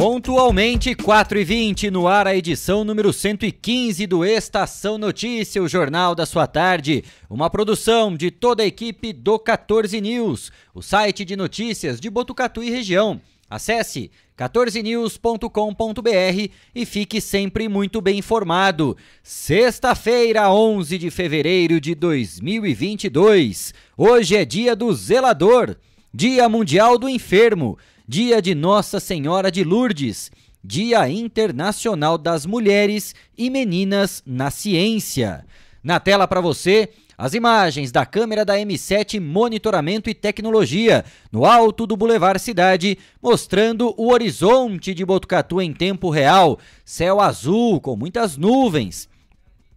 Pontualmente, 4 e 20 no ar a edição número 115 do Estação Notícia, o jornal da sua tarde. Uma produção de toda a equipe do 14 News, o site de notícias de Botucatu e região. Acesse 14news.com.br e fique sempre muito bem informado. Sexta-feira, 11 de fevereiro de 2022. Hoje é dia do zelador, Dia Mundial do Enfermo. Dia de Nossa Senhora de Lourdes, Dia Internacional das Mulheres e Meninas na Ciência. Na tela para você, as imagens da câmera da M7 Monitoramento e Tecnologia, no alto do Boulevard Cidade, mostrando o horizonte de Botucatu em tempo real, céu azul com muitas nuvens.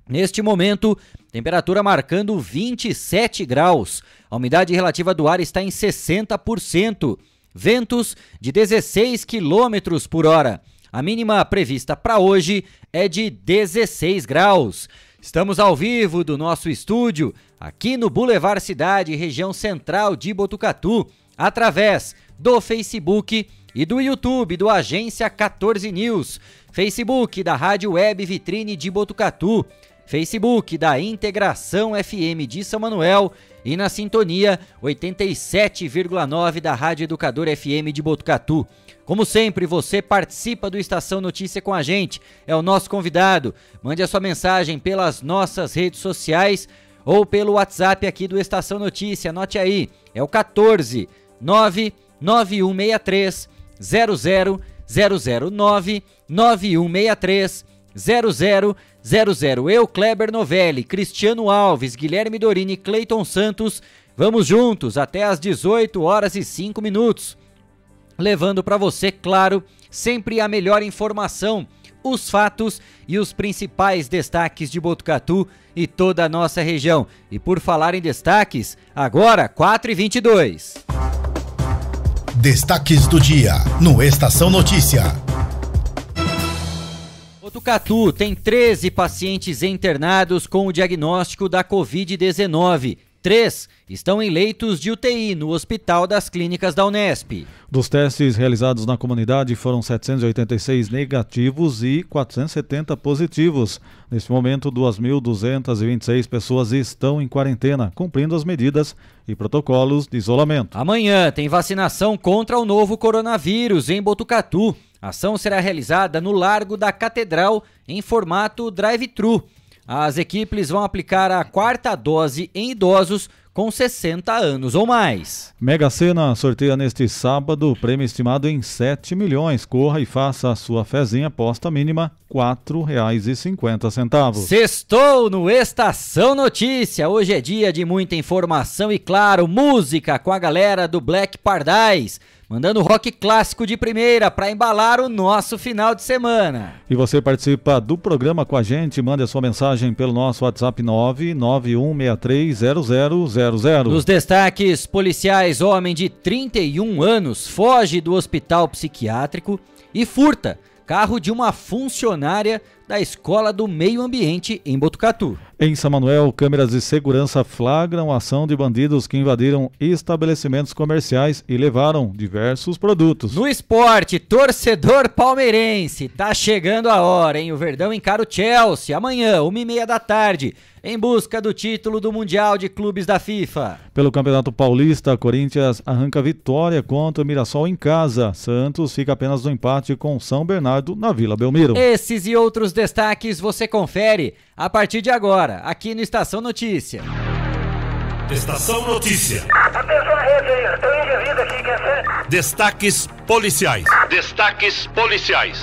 Neste momento, temperatura marcando 27 graus. A umidade relativa do ar está em 60% ventos de 16 km por hora. A mínima prevista para hoje é de 16 graus. Estamos ao vivo do nosso estúdio, aqui no Boulevard Cidade, região central de Botucatu, através do Facebook e do YouTube do Agência 14 News, Facebook da Rádio Web Vitrine de Botucatu, Facebook da Integração FM de São Manuel e na sintonia 87,9 da Rádio Educador FM de Botucatu. Como sempre, você participa do Estação Notícia com a gente, é o nosso convidado. Mande a sua mensagem pelas nossas redes sociais ou pelo WhatsApp aqui do Estação Notícia. Anote aí, é o 14 99163 00009 9163 0000. Eu, Kleber Novelli, Cristiano Alves, Guilherme Dorini, Cleiton Santos. Vamos juntos até às 18 horas e 5 minutos. Levando para você, claro, sempre a melhor informação, os fatos e os principais destaques de Botucatu e toda a nossa região. E por falar em destaques, agora 4 e 22. Destaques do dia no Estação Notícia. Botucatu tem 13 pacientes internados com o diagnóstico da Covid-19. Três estão em leitos de UTI no Hospital das Clínicas da Unesp. Dos testes realizados na comunidade foram 786 negativos e 470 positivos. Neste momento, 2.226 pessoas estão em quarentena, cumprindo as medidas e protocolos de isolamento. Amanhã tem vacinação contra o novo coronavírus em Botucatu. A ação será realizada no Largo da Catedral em formato drive-thru. As equipes vão aplicar a quarta dose em idosos com 60 anos ou mais. Mega Sena sorteia neste sábado prêmio estimado em 7 milhões. Corra e faça a sua fezinha aposta mínima 4,50. Sextou no Estação Notícia. Hoje é dia de muita informação e, claro, música com a galera do Black Pardais mandando rock clássico de primeira para embalar o nosso final de semana. E você participa do programa com a gente, mande a sua mensagem pelo nosso WhatsApp 991630000. Nos destaques policiais, homem de 31 anos foge do hospital psiquiátrico e furta carro de uma funcionária da Escola do Meio Ambiente em Botucatu. Em São Manuel, câmeras de segurança flagram a ação de bandidos que invadiram estabelecimentos comerciais e levaram diversos produtos. No esporte, torcedor palmeirense, tá chegando a hora, hein? O Verdão encara o Chelsea amanhã, uma e meia da tarde em busca do título do Mundial de Clubes da FIFA. Pelo Campeonato Paulista, Corinthians arranca vitória contra o Mirassol em casa. Santos fica apenas no empate com São Bernardo na Vila Belmiro. Esses e outros destaques você confere a partir de agora, aqui no Estação Notícia. Estação Notícia. Atenção, rede, tem indivíduo aqui, quer ser? Destaques policiais. Destaques policiais.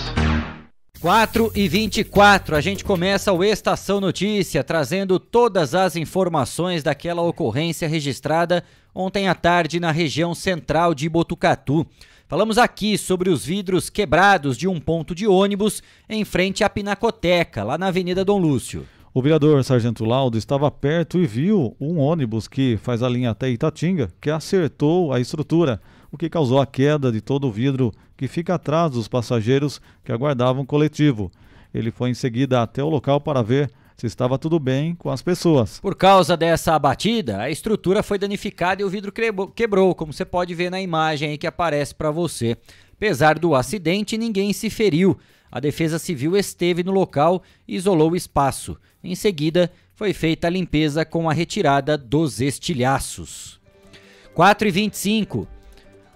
4 e 24, a gente começa o Estação Notícia trazendo todas as informações daquela ocorrência registrada ontem à tarde na região central de Botucatu. Falamos aqui sobre os vidros quebrados de um ponto de ônibus em frente à Pinacoteca, lá na Avenida Dom Lúcio. O vereador Sargento Laudo estava perto e viu um ônibus que faz a linha até Itatinga, que acertou a estrutura, o que causou a queda de todo o vidro que fica atrás dos passageiros que aguardavam o coletivo. Ele foi em seguida até o local para ver se estava tudo bem com as pessoas. Por causa dessa batida, a estrutura foi danificada e o vidro quebrou, como você pode ver na imagem que aparece para você. Apesar do acidente, ninguém se feriu. A Defesa Civil esteve no local e isolou o espaço. Em seguida, foi feita a limpeza com a retirada dos estilhaços. 4 e 25.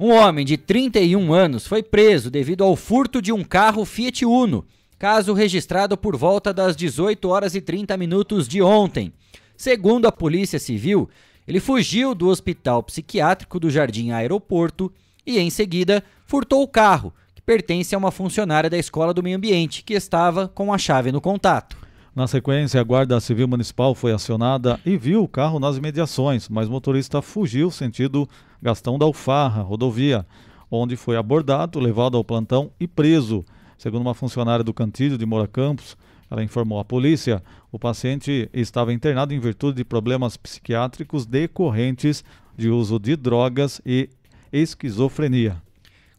Um homem de 31 anos foi preso devido ao furto de um carro Fiat Uno caso registrado por volta das 18 horas e 30 minutos de ontem. Segundo a Polícia Civil, ele fugiu do hospital psiquiátrico do Jardim Aeroporto e, em seguida, furtou o carro, que pertence a uma funcionária da Escola do Meio Ambiente, que estava com a chave no contato. Na sequência, a Guarda Civil Municipal foi acionada e viu o carro nas imediações, mas o motorista fugiu sentido Gastão da Alfarra, rodovia, onde foi abordado, levado ao plantão e preso. Segundo uma funcionária do Cantilho de Moura Campos, ela informou à polícia, o paciente estava internado em virtude de problemas psiquiátricos decorrentes de uso de drogas e esquizofrenia.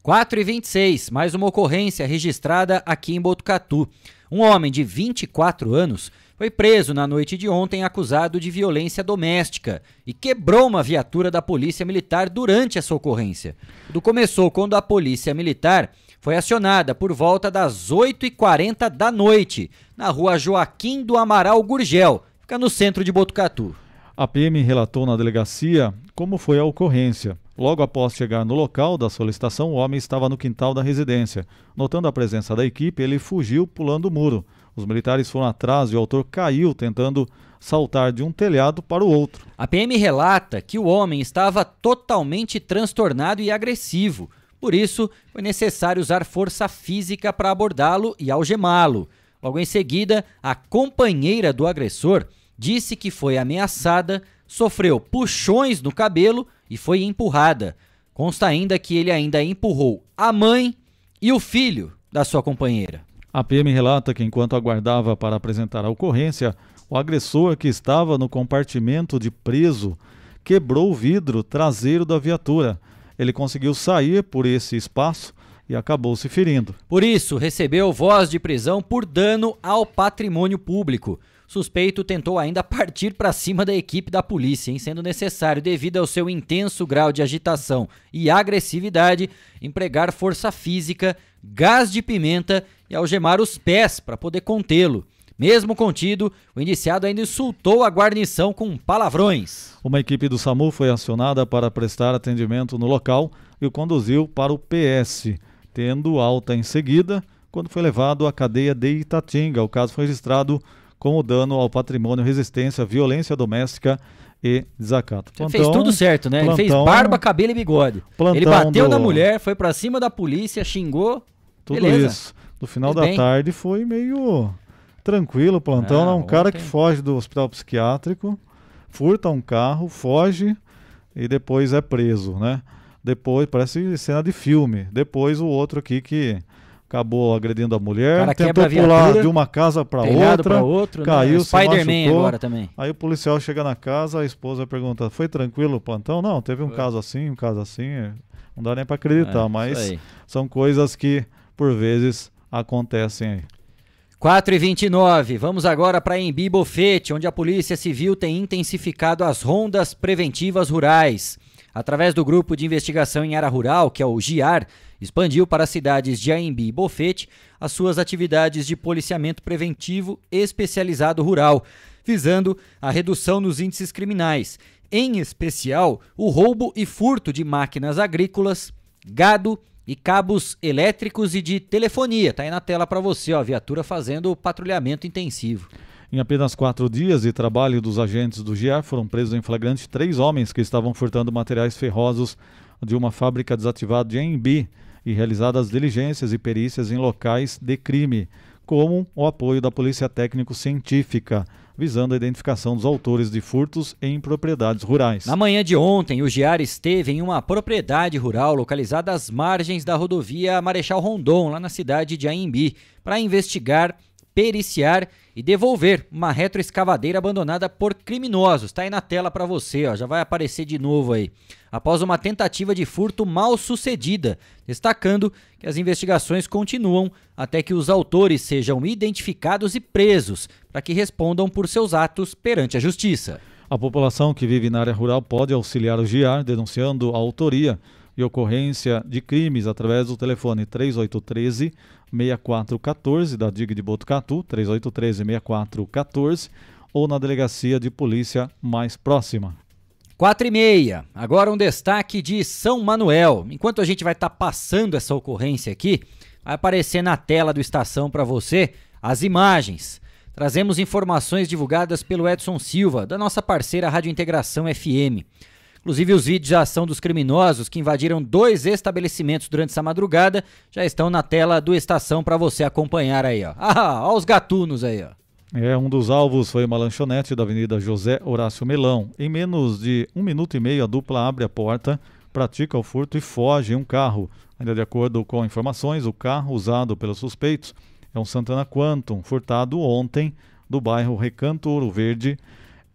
4 e 26, mais uma ocorrência registrada aqui em Botucatu. Um homem de 24 anos foi preso na noite de ontem acusado de violência doméstica e quebrou uma viatura da Polícia Militar durante essa ocorrência. Tudo começou quando a Polícia Militar foi acionada por volta das 8h40 da noite, na rua Joaquim do Amaral Gurgel, fica no centro de Botucatu. A PM relatou na delegacia como foi a ocorrência. Logo após chegar no local da solicitação, o homem estava no quintal da residência. Notando a presença da equipe, ele fugiu pulando o muro. Os militares foram atrás e o autor caiu tentando saltar de um telhado para o outro. A PM relata que o homem estava totalmente transtornado e agressivo. Por isso, foi necessário usar força física para abordá-lo e algemá-lo. Logo em seguida, a companheira do agressor disse que foi ameaçada, sofreu puxões no cabelo e foi empurrada. Consta ainda que ele ainda empurrou a mãe e o filho da sua companheira. A PM relata que enquanto aguardava para apresentar a ocorrência, o agressor que estava no compartimento de preso quebrou o vidro traseiro da viatura ele conseguiu sair por esse espaço e acabou se ferindo. Por isso, recebeu voz de prisão por dano ao patrimônio público. Suspeito tentou ainda partir para cima da equipe da polícia, em sendo necessário, devido ao seu intenso grau de agitação e agressividade, empregar força física, gás de pimenta e algemar os pés para poder contê-lo. Mesmo contido, o indiciado ainda insultou a guarnição com palavrões. Uma equipe do SAMU foi acionada para prestar atendimento no local e o conduziu para o PS, tendo alta em seguida, quando foi levado à cadeia de Itatinga. O caso foi registrado como dano ao patrimônio, resistência, violência doméstica e desacato. Plantão, fez tudo certo, né? Plantão, Ele fez barba, cabelo e bigode. Ele bateu do... na mulher, foi para cima da polícia, xingou. Tudo Beleza. isso. No final fez da bem. tarde foi meio tranquilo plantão. Ah, um cara que foge do hospital psiquiátrico, furta um carro, foge e depois é preso, né? Depois, parece cena de filme. Depois o outro aqui que acabou agredindo a mulher, tentou a pular de uma casa para outra, outro, né? caiu, né? se machucou. agora também. Aí o policial chega na casa, a esposa pergunta: "Foi tranquilo o plantão?" Não, teve um Foi. caso assim, um caso assim, não dá nem para acreditar, é, mas são coisas que por vezes acontecem aí. 4 e 29 vamos agora para Embi Bofete, onde a Polícia Civil tem intensificado as rondas preventivas rurais. Através do Grupo de Investigação em Área Rural, que é o GIAR, expandiu para as cidades de Aembi e Bofete as suas atividades de policiamento preventivo especializado rural, visando a redução nos índices criminais, em especial o roubo e furto de máquinas agrícolas, gado e cabos elétricos e de telefonia. Tá aí na tela para você, ó, a viatura fazendo patrulhamento intensivo. Em apenas quatro dias de trabalho dos agentes do GIAR, foram presos em flagrante três homens que estavam furtando materiais ferrosos de uma fábrica desativada de Embi e realizadas diligências e perícias em locais de crime, como o apoio da Polícia Técnico-Científica visando a identificação dos autores de furtos em propriedades rurais. Na manhã de ontem, o GIAR esteve em uma propriedade rural localizada às margens da rodovia Marechal Rondon, lá na cidade de Aimbi, para investigar periciar e devolver uma retroescavadeira abandonada por criminosos. Tá aí na tela para você, ó, já vai aparecer de novo aí. Após uma tentativa de furto mal sucedida, destacando que as investigações continuam até que os autores sejam identificados e presos, para que respondam por seus atos perante a justiça. A população que vive na área rural pode auxiliar o GIAR denunciando a autoria e ocorrência de crimes através do telefone 3813 6414 da DIG de Botucatu, 3813 6414 ou na delegacia de polícia mais próxima. 4 e meia. Agora um destaque de São Manuel. Enquanto a gente vai estar tá passando essa ocorrência aqui, vai aparecer na tela do Estação para você as imagens. Trazemos informações divulgadas pelo Edson Silva, da nossa parceira Rádio Integração FM. Inclusive, os vídeos de ação dos criminosos que invadiram dois estabelecimentos durante essa madrugada já estão na tela do Estação para você acompanhar aí, ó. Ah, ó os gatunos aí, ó. É, um dos alvos foi uma lanchonete da Avenida José Horácio Melão. Em menos de um minuto e meio, a dupla abre a porta, pratica o furto e foge em um carro. Ainda de acordo com informações, o carro usado pelos suspeitos é um Santana Quantum, furtado ontem do bairro Recanto Ouro Verde,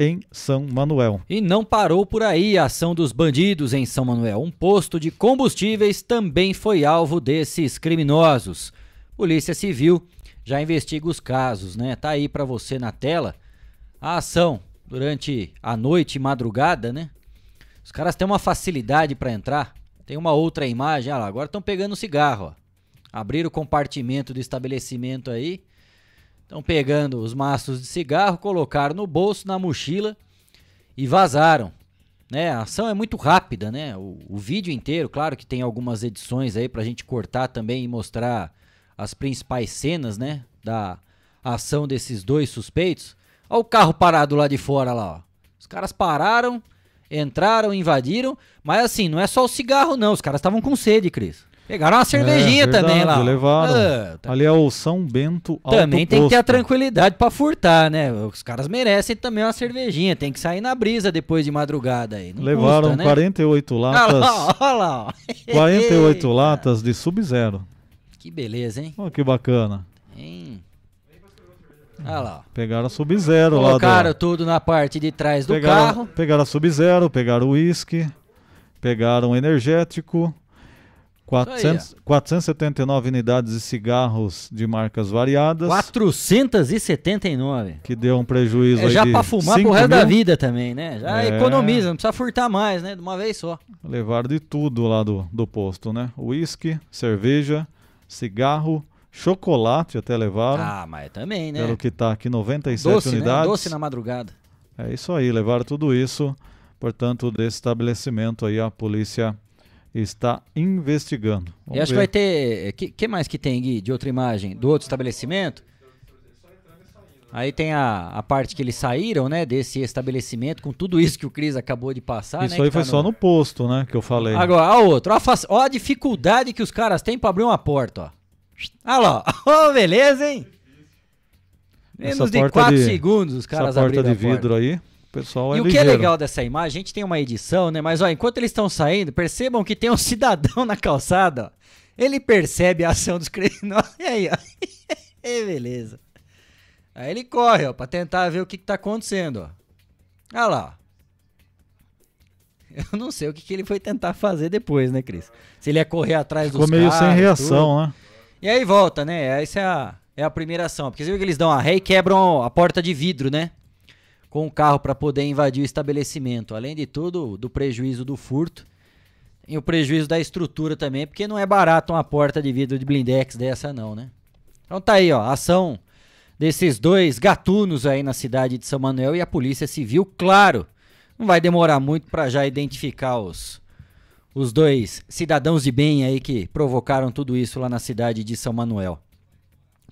em São Manuel. E não parou por aí a ação dos bandidos em São Manuel. Um posto de combustíveis também foi alvo desses criminosos. Polícia Civil já investiga os casos, né? Tá aí para você na tela a ação durante a noite e madrugada, né? Os caras têm uma facilidade para entrar. Tem uma outra imagem, olha lá, agora estão pegando cigarro, ó. Abriram o compartimento do estabelecimento aí Estão pegando os maços de cigarro, colocaram no bolso, na mochila e vazaram. Né? A ação é muito rápida, né? O, o vídeo inteiro, claro que tem algumas edições aí pra gente cortar também e mostrar as principais cenas, né? Da ação desses dois suspeitos. Olha o carro parado lá de fora lá, ó. Os caras pararam, entraram, invadiram, mas assim, não é só o cigarro não, os caras estavam com sede, Cris. Pegaram uma cervejinha é, verdade, também lá. Levaram. Ah, tá. Ali é o São Bento Alto Também tem que ter a tranquilidade para furtar, né? Os caras merecem também uma cervejinha. Tem que sair na brisa depois de madrugada aí. Não levaram custa, né? 48 latas. Olha lá, olha lá. 48 latas de Sub-Zero. Que beleza, hein? Oh, que bacana. Hein? Olha lá. Pegaram a Sub-Zero lá. Colocaram do... tudo na parte de trás do pegaram, carro. Pegaram a Sub-Zero, pegaram o uísque, pegaram o energético, 400, 479 unidades de cigarros de marcas variadas. 479. Que deu um prejuízo é, já para fumar pro resto mil. da vida também, né? Já é. economiza, não precisa furtar mais, né? De uma vez só. Levaram de tudo lá do, do posto, né? Uísque, cerveja, cigarro, chocolate até levaram. Ah, mas também, né? Pelo que tá aqui, 97 Doce, né? unidades. Né? Doce na madrugada. É isso aí, levaram tudo isso. Portanto, desse estabelecimento aí a polícia está investigando. Vamos e acho ver. que vai ter. que, que mais que tem, Gui, de outra imagem? Do outro estabelecimento? Aí tem a, a parte que eles saíram, né, desse estabelecimento, com tudo isso que o Cris acabou de passar. Isso né, aí foi tá só no posto, né, que eu falei. Agora, a outra, ó, ó a dificuldade que os caras têm para abrir uma porta, ó. Olha lá, ó, beleza, hein? Menos essa de 4 segundos os caras abriram a porta. de vidro aí pessoal é E o que é legal dessa imagem, a gente tem uma edição, né? Mas ó, enquanto eles estão saindo, percebam que tem um cidadão na calçada, ó. Ele percebe a ação dos criminosos. E aí, ó. e beleza. Aí ele corre, ó, pra tentar ver o que, que tá acontecendo, ó. Olha lá. Eu não sei o que, que ele foi tentar fazer depois, né, Cris? Se ele ia correr atrás Ficou dos meio sem reação, tudo. né? E aí volta, né? Essa é a, é a primeira ação. Porque você viu que eles dão a ré e quebram a porta de vidro, né? Com o carro para poder invadir o estabelecimento. Além de tudo, do prejuízo do furto e o prejuízo da estrutura também, porque não é barato uma porta de vidro de blindex dessa não, né? Então tá aí, ó, ação desses dois gatunos aí na cidade de São Manuel e a Polícia Civil, claro, não vai demorar muito para já identificar os os dois cidadãos de bem aí que provocaram tudo isso lá na cidade de São Manuel.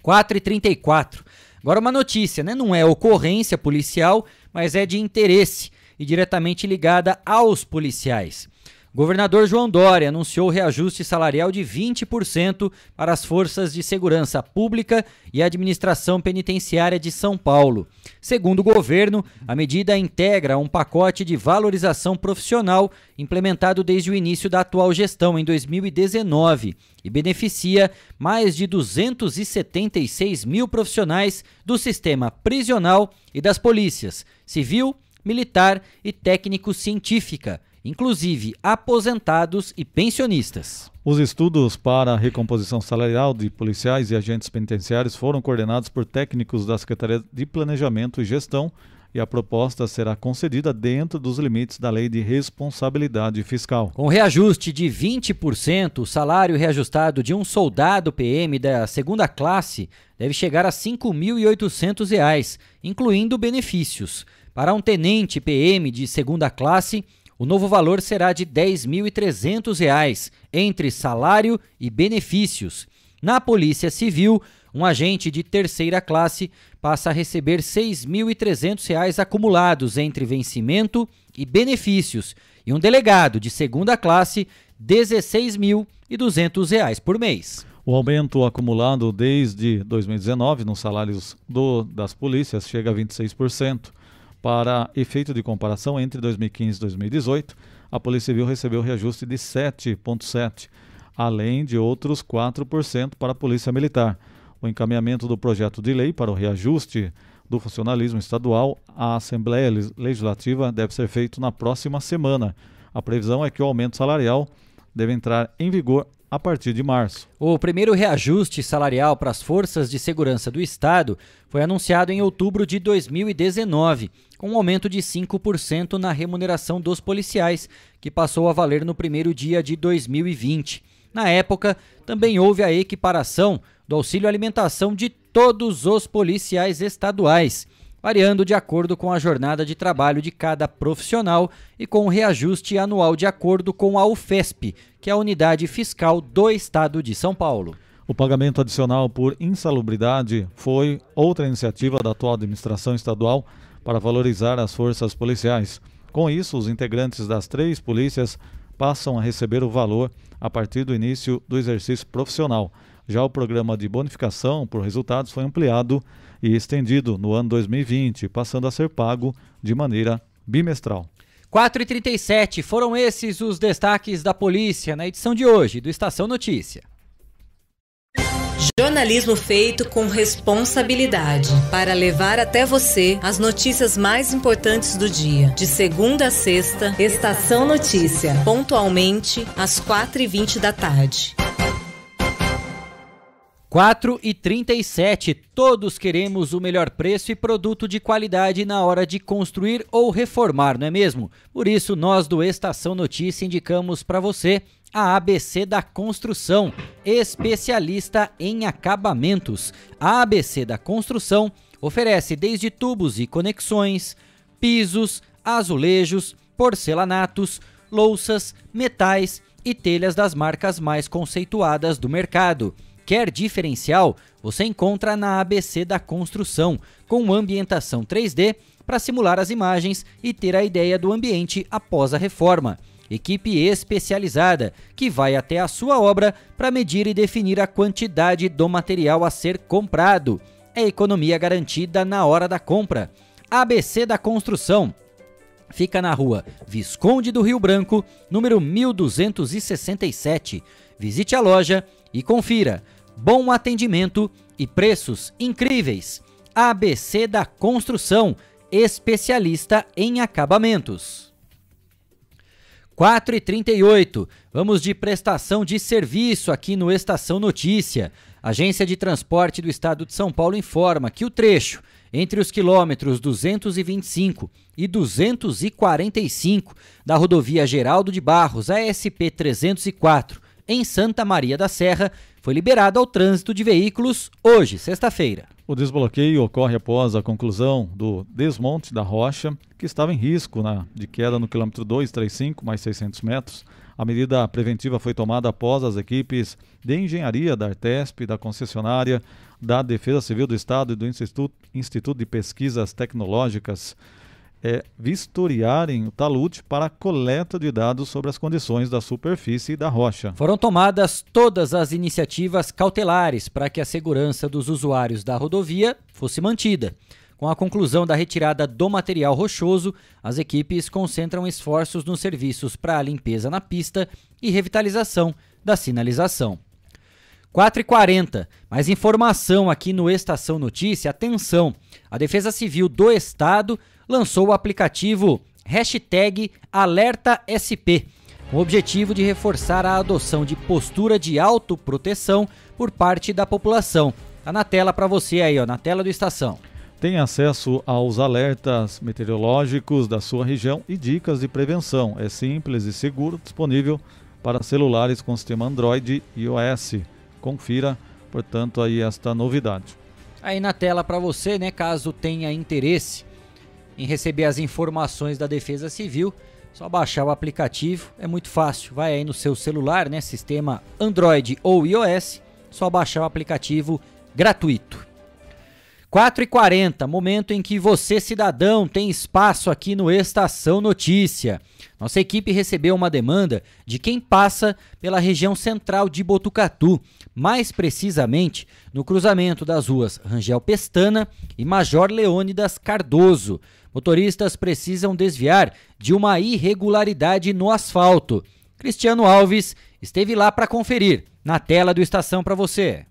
4h34. Agora uma notícia, né? Não é ocorrência policial, mas é de interesse e diretamente ligada aos policiais. Governador João Dória anunciou reajuste salarial de 20% para as forças de segurança pública e administração penitenciária de São Paulo. Segundo o governo, a medida integra um pacote de valorização profissional implementado desde o início da atual gestão em 2019 e beneficia mais de 276 mil profissionais do sistema prisional e das polícias civil, militar e técnico-científica inclusive aposentados e pensionistas. Os estudos para a recomposição salarial de policiais e agentes penitenciários foram coordenados por técnicos da Secretaria de Planejamento e Gestão e a proposta será concedida dentro dos limites da Lei de Responsabilidade Fiscal. Com reajuste de 20%, o salário reajustado de um soldado PM da segunda classe deve chegar a R$ 5.800, incluindo benefícios. Para um tenente PM de segunda classe, o novo valor será de R$ 10.300 entre salário e benefícios. Na Polícia Civil, um agente de terceira classe passa a receber R$ 6.300 acumulados entre vencimento e benefícios, e um delegado de segunda classe, R$ 16.200 por mês. O aumento acumulado desde 2019 nos salários do, das polícias chega a 26%. Para efeito de comparação, entre 2015 e 2018, a Polícia Civil recebeu reajuste de 7,7%, além de outros 4% para a Polícia Militar. O encaminhamento do projeto de lei para o reajuste do funcionalismo estadual à Assembleia Legislativa deve ser feito na próxima semana. A previsão é que o aumento salarial deve entrar em vigor a partir de março. O primeiro reajuste salarial para as forças de segurança do Estado foi anunciado em outubro de 2019, com um aumento de 5% na remuneração dos policiais, que passou a valer no primeiro dia de 2020. Na época, também houve a equiparação do auxílio alimentação de todos os policiais estaduais variando de acordo com a jornada de trabalho de cada profissional e com o reajuste anual de acordo com a UFESP, que é a unidade fiscal do Estado de São Paulo. O pagamento adicional por insalubridade foi outra iniciativa da atual administração estadual para valorizar as forças policiais. Com isso, os integrantes das três polícias passam a receber o valor a partir do início do exercício profissional. Já o programa de bonificação por resultados foi ampliado e estendido no ano 2020, passando a ser pago de maneira bimestral. 4 e 37 foram esses os destaques da polícia na edição de hoje do Estação Notícia. Jornalismo feito com responsabilidade para levar até você as notícias mais importantes do dia. De segunda a sexta, Estação Notícia, pontualmente às 4h20 da tarde. 4 e 37. Todos queremos o melhor preço e produto de qualidade na hora de construir ou reformar, não é mesmo? Por isso, nós do Estação Notícia indicamos para você a ABC da Construção, especialista em acabamentos. A ABC da Construção oferece desde tubos e conexões, pisos, azulejos, porcelanatos, louças, metais e telhas das marcas mais conceituadas do mercado. Quer diferencial? Você encontra na ABC da Construção, com ambientação 3D para simular as imagens e ter a ideia do ambiente após a reforma. Equipe especializada que vai até a sua obra para medir e definir a quantidade do material a ser comprado. É economia garantida na hora da compra. ABC da Construção. Fica na rua Visconde do Rio Branco, número 1267. Visite a loja e confira bom atendimento e preços incríveis. ABC da Construção, especialista em acabamentos. 4 e 38 vamos de prestação de serviço aqui no Estação Notícia. Agência de Transporte do Estado de São Paulo informa que o trecho entre os quilômetros 225 e 245 da rodovia Geraldo de Barros, ASP 304, em Santa Maria da Serra, foi liberado ao trânsito de veículos hoje, sexta-feira. O desbloqueio ocorre após a conclusão do desmonte da rocha, que estava em risco na, de queda no quilômetro 235, mais 600 metros. A medida preventiva foi tomada após as equipes de engenharia da Artesp, da concessionária, da Defesa Civil do Estado e do Instituto, Instituto de Pesquisas Tecnológicas é vistoriarem o talude para a coleta de dados sobre as condições da superfície e da rocha. Foram tomadas todas as iniciativas cautelares para que a segurança dos usuários da rodovia fosse mantida. Com a conclusão da retirada do material rochoso, as equipes concentram esforços nos serviços para a limpeza na pista e revitalização da sinalização. 4h40, mais informação aqui no Estação Notícia. Atenção! A Defesa Civil do Estado lançou o aplicativo hashtag AlertaSP, com o objetivo de reforçar a adoção de postura de autoproteção por parte da população. Tá na tela para você aí, ó, na tela do Estação. Tem acesso aos alertas meteorológicos da sua região e dicas de prevenção. É simples e seguro, disponível para celulares com sistema Android e iOS. Confira, portanto, aí esta novidade. Aí na tela para você, né, caso tenha interesse em receber as informações da Defesa Civil, só baixar o aplicativo, é muito fácil. Vai aí no seu celular, né, sistema Android ou iOS, só baixar o aplicativo gratuito. 4h40, momento em que você, cidadão, tem espaço aqui no Estação Notícia. Nossa equipe recebeu uma demanda de quem passa pela região central de Botucatu, mais precisamente no cruzamento das ruas Rangel Pestana e Major Leônidas Cardoso. Motoristas precisam desviar de uma irregularidade no asfalto. Cristiano Alves esteve lá para conferir. Na tela do Estação para você.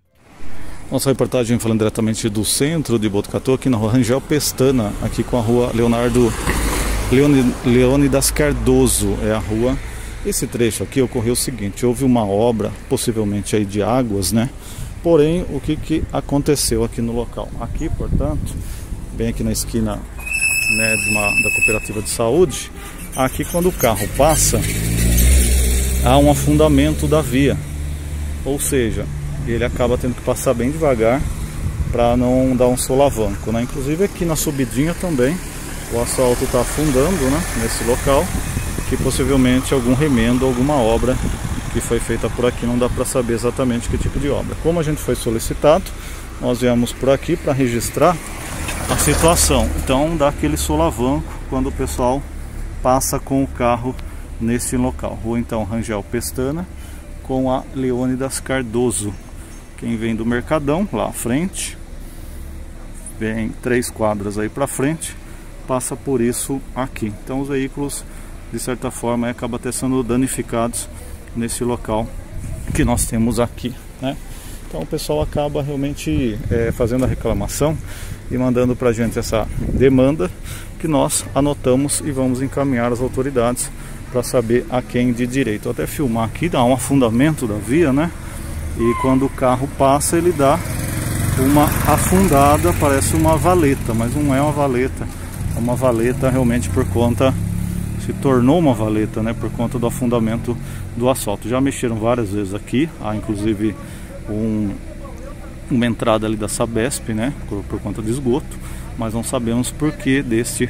Nossa reportagem falando diretamente do centro de Botucatu, aqui na rua Rangel Pestana, aqui com a rua Leonardo Leone, Leônidas Cardoso, é a rua. Esse trecho aqui ocorreu o seguinte, houve uma obra, possivelmente aí de águas, né? Porém, o que, que aconteceu aqui no local? Aqui, portanto, bem aqui na esquina né, uma, da cooperativa de saúde, aqui quando o carro passa, há um afundamento da via. Ou seja, ele acaba tendo que passar bem devagar para não dar um solavanco, né? Inclusive aqui na subidinha também o asfalto está afundando, né? Nesse local, que possivelmente algum remendo, alguma obra que foi feita por aqui, não dá para saber exatamente que tipo de obra. Como a gente foi solicitado, nós viemos por aqui para registrar a situação. Então dá aquele solavanco quando o pessoal passa com o carro nesse local. Rua então Rangel Pestana com a Leônidas Cardoso. Quem vem do Mercadão, lá à frente, vem três quadras aí para frente, passa por isso aqui. Então os veículos, de certa forma, acabam até sendo danificados nesse local que nós temos aqui, né? Então o pessoal acaba realmente é, fazendo a reclamação e mandando para a gente essa demanda que nós anotamos e vamos encaminhar às autoridades para saber a quem de direito. Vou até filmar aqui, dá um afundamento da via, né? e quando o carro passa ele dá uma afundada, parece uma valeta, mas não é uma valeta, é uma valeta realmente por conta se tornou uma valeta, né, por conta do afundamento do asfalto. Já mexeram várias vezes aqui, há inclusive um, uma entrada ali da Sabesp, né, por, por conta de esgoto, mas não sabemos por que deste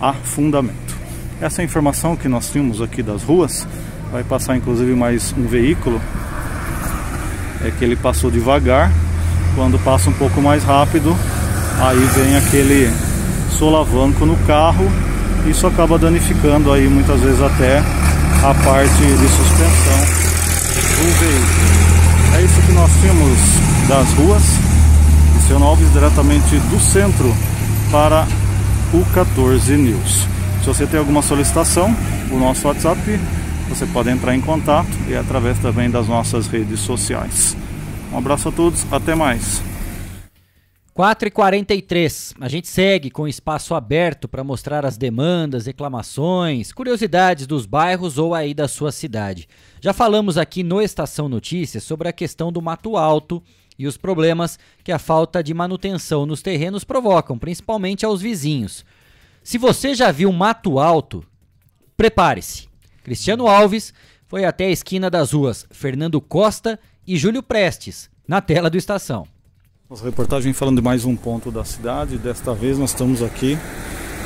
afundamento. Essa é informação que nós tínhamos aqui das ruas, vai passar inclusive mais um veículo é que ele passou devagar. Quando passa um pouco mais rápido, aí vem aquele solavanco no carro. Isso acaba danificando aí muitas vezes até a parte de suspensão do veículo. É isso que nós temos das ruas de Seu Alves diretamente do centro para o 14 News. Se você tem alguma solicitação, o nosso WhatsApp você pode entrar em contato e através também das nossas redes sociais. Um abraço a todos, até mais. 4h43, a gente segue com espaço aberto para mostrar as demandas, reclamações, curiosidades dos bairros ou aí da sua cidade. Já falamos aqui no Estação Notícias sobre a questão do mato alto e os problemas que a falta de manutenção nos terrenos provocam, principalmente aos vizinhos. Se você já viu mato alto, prepare-se. Cristiano Alves foi até a esquina das ruas Fernando Costa e Júlio Prestes, na tela do Estação. Nossa reportagem falando de mais um ponto da cidade. Desta vez nós estamos aqui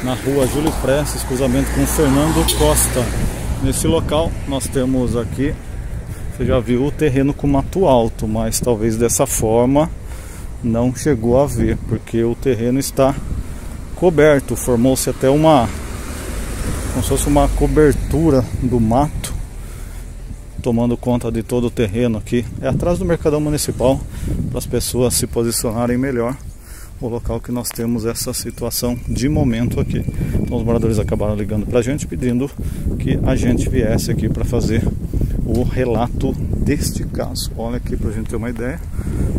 na rua Júlio Prestes, cruzamento com Fernando Costa. Nesse local nós temos aqui, você já viu o terreno com mato alto, mas talvez dessa forma não chegou a ver, porque o terreno está coberto, formou-se até uma como se fosse uma cobertura do mato tomando conta de todo o terreno aqui. É atrás do Mercadão Municipal para as pessoas se posicionarem melhor. O local que nós temos essa situação de momento aqui. Então os moradores acabaram ligando para a gente pedindo que a gente viesse aqui para fazer o relato deste caso. Olha aqui para a gente ter uma ideia.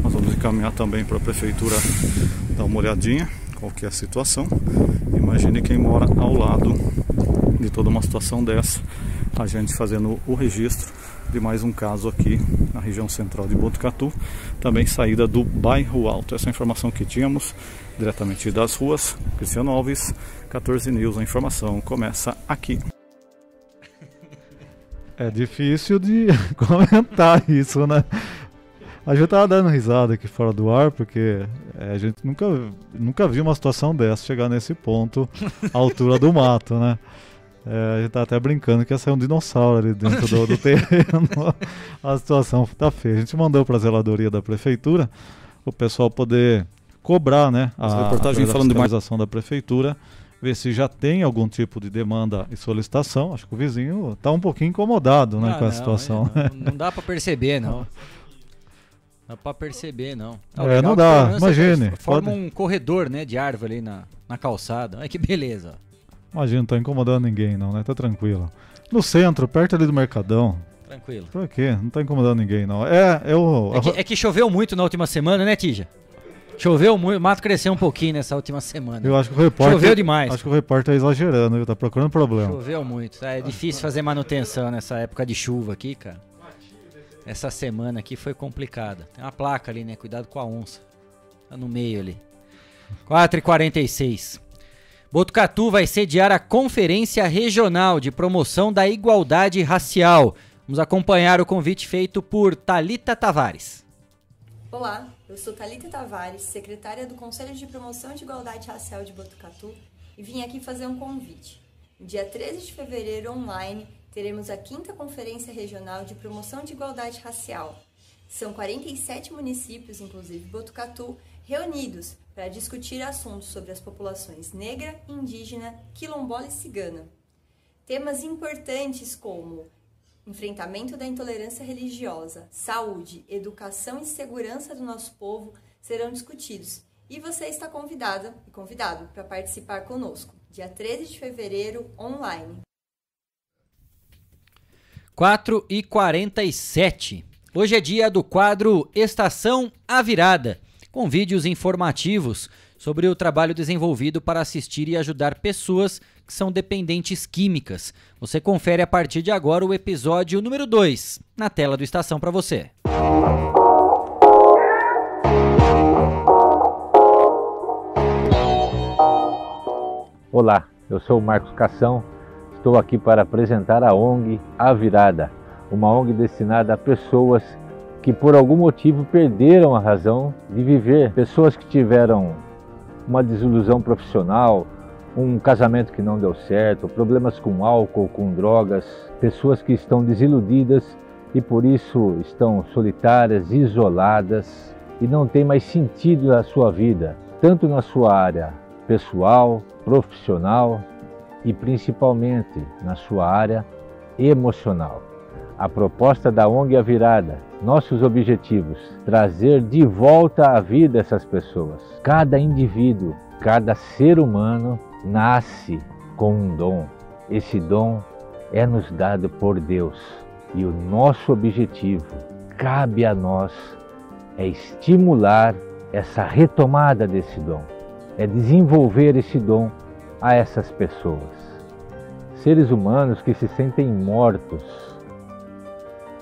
Nós vamos encaminhar também para a prefeitura dar uma olhadinha qual que é a situação. Imagine quem mora ao lado de toda uma situação dessa, a gente fazendo o registro de mais um caso aqui na região central de Botucatu, também saída do bairro Alto. Essa é informação que tínhamos diretamente das ruas. Cristiano Alves, 14 News, a informação começa aqui. É difícil de comentar isso, né? A gente tava dando risada aqui fora do ar, porque é, a gente nunca, nunca viu uma situação dessa chegar nesse ponto, à altura do mato, né? É, a gente tá até brincando que ia sair um dinossauro ali dentro do, do terreno. a situação tá feia. A gente mandou para a zeladoria da prefeitura o pessoal poder cobrar, né? A, reportagem falando de da prefeitura, ver se já tem algum tipo de demanda e solicitação. Acho que o vizinho tá um pouquinho incomodado, né, ah, com a situação. Não, não dá para perceber, não. Dá pra perceber, não. É, não dá, imagine. Forma pode... um corredor, né, de árvore ali na, na calçada. Olha que beleza. Imagina, não tá incomodando ninguém não, né? Tá tranquilo. No centro, perto ali do Mercadão. Tranquilo. Por quê? Não tá incomodando ninguém não. É, eu... É que, é que choveu muito na última semana, né, Tija? Choveu muito, o mato cresceu um pouquinho nessa última semana. Eu acho que o repórter. Choveu demais. Acho que o repórter tá exagerando, viu? Tá procurando problema. Choveu muito. É difícil fazer manutenção nessa época de chuva aqui, cara. Essa semana aqui foi complicada. Tem uma placa ali, né? Cuidado com a onça. Tá no meio ali. 4h46. Botucatu vai sediar a Conferência Regional de Promoção da Igualdade Racial. Vamos acompanhar o convite feito por Talita Tavares. Olá, eu sou Talita Tavares, secretária do Conselho de Promoção de Igualdade Racial de Botucatu e vim aqui fazer um convite. No dia 13 de fevereiro, online, teremos a quinta Conferência Regional de Promoção de Igualdade Racial. São 47 municípios, inclusive Botucatu, reunidos para discutir assuntos sobre as populações negra, indígena, quilombola e cigana. Temas importantes como enfrentamento da intolerância religiosa, saúde, educação e segurança do nosso povo serão discutidos. E você está convidada e convidado para participar conosco, dia 13 de fevereiro, online. 4 e 47. Hoje é dia do quadro Estação A Virada, com vídeos informativos sobre o trabalho desenvolvido para assistir e ajudar pessoas que são dependentes químicas. Você confere a partir de agora o episódio número 2 na tela do Estação para você. Olá, eu sou o Marcos Cação Estou aqui para apresentar a ONG A Virada, uma ONG destinada a pessoas que por algum motivo perderam a razão de viver, pessoas que tiveram uma desilusão profissional, um casamento que não deu certo, problemas com álcool, com drogas, pessoas que estão desiludidas e por isso estão solitárias, isoladas e não tem mais sentido na sua vida, tanto na sua área pessoal, profissional e principalmente na sua área emocional. A proposta da ONG A Virada, nossos objetivos, trazer de volta à vida essas pessoas. Cada indivíduo, cada ser humano nasce com um dom. Esse dom é nos dado por Deus e o nosso objetivo, cabe a nós, é estimular essa retomada desse dom, é desenvolver esse dom a essas pessoas. Seres humanos que se sentem mortos,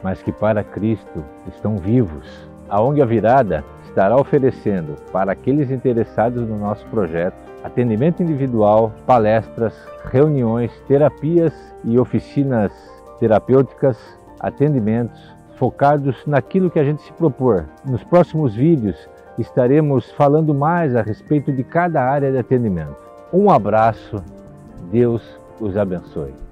mas que para Cristo estão vivos. A ONG A Virada estará oferecendo para aqueles interessados no nosso projeto atendimento individual, palestras, reuniões, terapias e oficinas terapêuticas, atendimentos focados naquilo que a gente se propor. Nos próximos vídeos estaremos falando mais a respeito de cada área de atendimento. Um abraço, Deus os abençoe.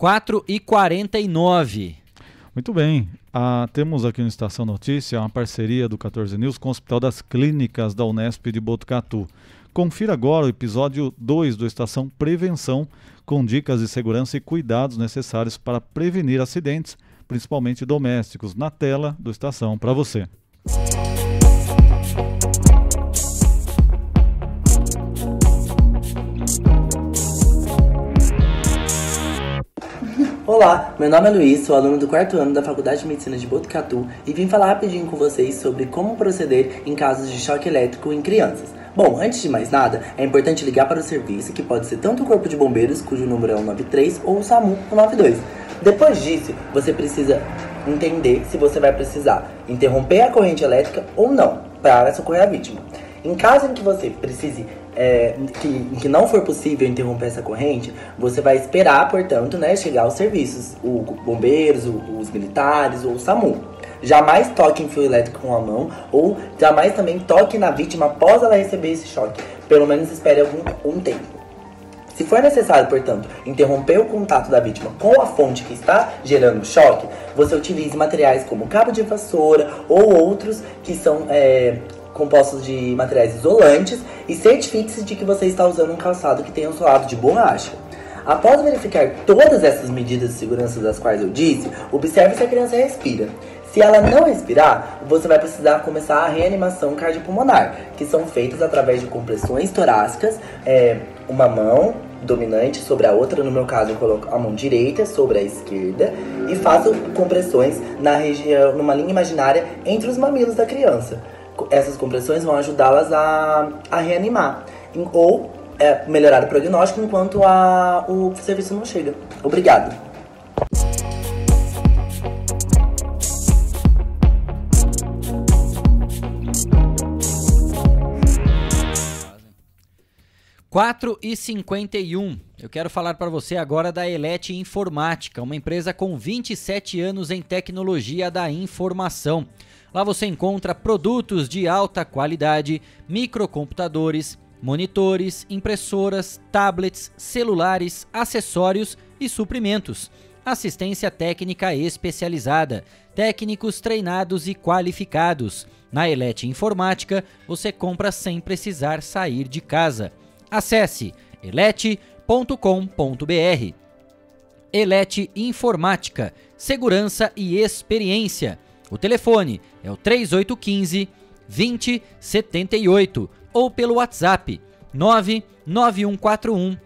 Quatro e quarenta e nove. Muito bem. Ah, temos aqui no Estação Notícia uma parceria do 14 News com o Hospital das Clínicas da Unesp de Botucatu. Confira agora o episódio 2 do Estação Prevenção, com dicas de segurança e cuidados necessários para prevenir acidentes, principalmente domésticos, na tela do Estação para você. Olá, meu nome é Luiz, sou aluno do quarto ano da Faculdade de Medicina de Botucatu e vim falar rapidinho com vocês sobre como proceder em casos de choque elétrico em crianças. Bom, antes de mais nada, é importante ligar para o serviço, que pode ser tanto o Corpo de Bombeiros, cujo número é o 93, ou o SAMU, o 92. Depois disso, você precisa entender se você vai precisar interromper a corrente elétrica ou não, para socorrer a vítima. Em caso em que você precise é, que, que não for possível interromper essa corrente, você vai esperar, portanto, né, chegar aos serviços, os bombeiros, os militares ou o SAMU. Jamais toque em fio elétrico com a mão ou jamais também toque na vítima após ela receber esse choque. Pelo menos espere algum um tempo. Se for necessário, portanto, interromper o contato da vítima com a fonte que está gerando choque, você utilize materiais como cabo de vassoura ou outros que são é, compostos de materiais isolantes e certifique-se de que você está usando um calçado que tenha um solado de borracha. Após verificar todas essas medidas de segurança das quais eu disse, observe se a criança respira. Se ela não respirar, você vai precisar começar a reanimação cardiopulmonar, que são feitas através de compressões torácicas, é, uma mão dominante sobre a outra, no meu caso eu coloco a mão direita sobre a esquerda e faço compressões na região, numa linha imaginária entre os mamilos da criança. Essas compressões vão ajudá-las a, a reanimar ou é, melhorar o prognóstico enquanto a, o serviço não chega. Obrigado. Quatro e cinquenta Eu quero falar para você agora da Elete Informática, uma empresa com 27 anos em tecnologia da informação. Lá você encontra produtos de alta qualidade, microcomputadores, monitores, impressoras, tablets, celulares, acessórios e suprimentos. Assistência técnica especializada, técnicos treinados e qualificados. Na Elete Informática, você compra sem precisar sair de casa. Acesse elete.com.br. Elete Informática, segurança e experiência. O telefone é o 3815 2078 ou pelo WhatsApp 99141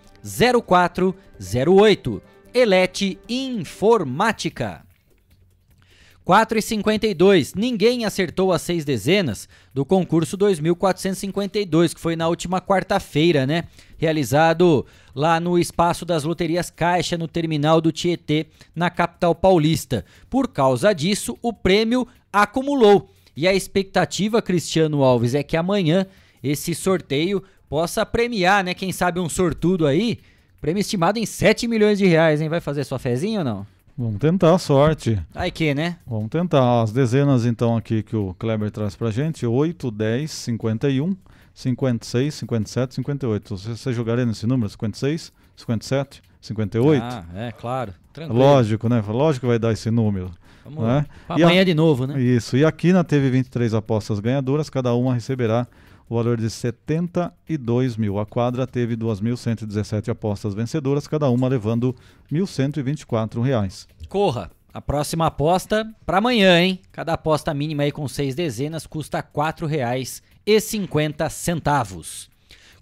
0408. Elete Informática. 4,52. Ninguém acertou as seis dezenas do concurso 2452, que foi na última quarta-feira, né? Realizado lá no espaço das loterias Caixa, no terminal do Tietê, na capital paulista. Por causa disso, o prêmio acumulou. E a expectativa, Cristiano Alves, é que amanhã esse sorteio possa premiar, né? Quem sabe um sortudo aí. Prêmio estimado em 7 milhões de reais, hein? Vai fazer sua fezinha ou não? Vamos tentar a sorte. Aí que, né? Vamos tentar. As dezenas, então, aqui que o Kleber traz pra gente: 8, 10, 51, 56, 57, 58. Você, você jogaria nesse número? 56, 57, 58? Ah, é, claro. Tranquilo. Lógico, né? Lógico que vai dar esse número. Vamos né? Amanhã a... de novo, né? Isso. E a Quina teve 23 apostas ganhadoras, cada uma receberá o valor de 72 mil. A quadra teve 2.117 apostas vencedoras, cada uma levando 1.124 reais. Corra! A próxima aposta para amanhã, hein? Cada aposta mínima aí com seis dezenas custa R$ 4,50.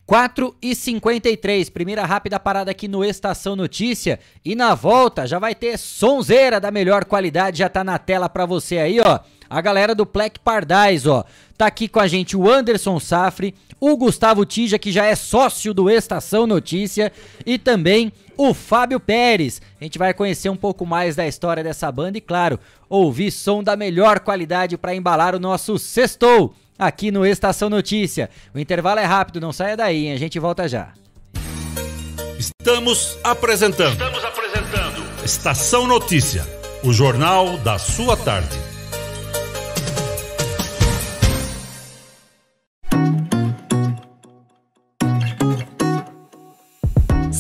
4 e 53, primeira rápida parada aqui no Estação Notícia. E na volta já vai ter sonzeira da melhor qualidade, já tá na tela para você aí, ó a galera do Black Pardais, ó. Tá aqui com a gente o Anderson Safre, o Gustavo Tija, que já é sócio do Estação Notícia, e também o Fábio Pérez. A gente vai conhecer um pouco mais da história dessa banda e, claro, ouvir som da melhor qualidade para embalar o nosso sextou aqui no Estação Notícia. O intervalo é rápido, não saia daí, hein? a gente volta já. Estamos apresentando. Estamos apresentando. Estação Notícia, o jornal da sua tarde.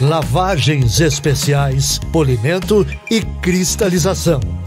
lavagens especiais, polimento e cristalização,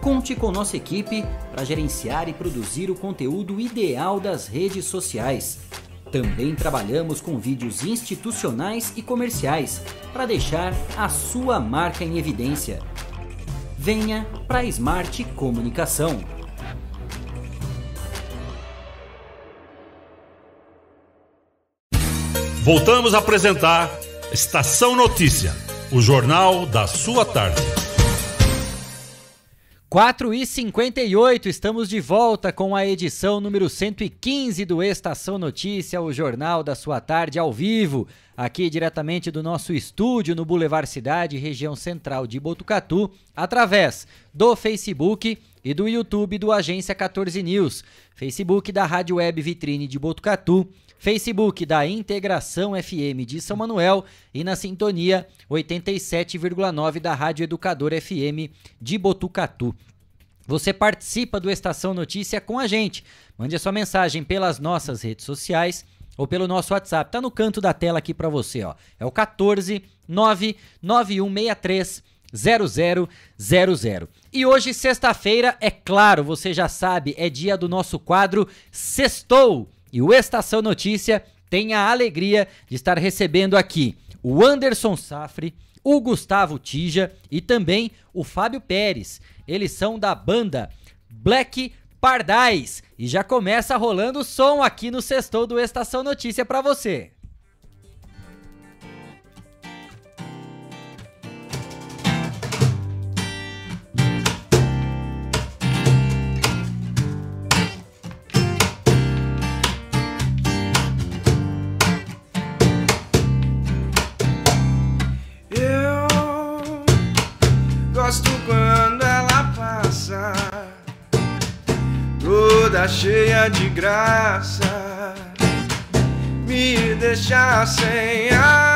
Conte com nossa equipe para gerenciar e produzir o conteúdo ideal das redes sociais. Também trabalhamos com vídeos institucionais e comerciais para deixar a sua marca em evidência. Venha para Smart Comunicação. Voltamos a apresentar Estação Notícia, o jornal da sua tarde. 4 e 58 estamos de volta com a edição número 115 do Estação Notícia, o jornal da sua tarde ao vivo, aqui diretamente do nosso estúdio no Boulevard Cidade, região central de Botucatu, através do Facebook e do YouTube do Agência 14 News, Facebook da Rádio Web Vitrine de Botucatu Facebook da Integração FM de São Manuel e na sintonia 87,9 da Rádio Educador FM de Botucatu. Você participa do Estação Notícia com a gente. Mande a sua mensagem pelas nossas redes sociais ou pelo nosso WhatsApp. Tá no canto da tela aqui para você, ó. É o 14 99163 0000. E hoje, sexta-feira, é claro, você já sabe, é dia do nosso quadro Sextou. E o Estação Notícia tem a alegria de estar recebendo aqui o Anderson Safre, o Gustavo Tija e também o Fábio Pérez. Eles são da banda Black Pardais e já começa rolando o som aqui no Sextou do Estação Notícia para você. Cheia de graça me deixa sem ar.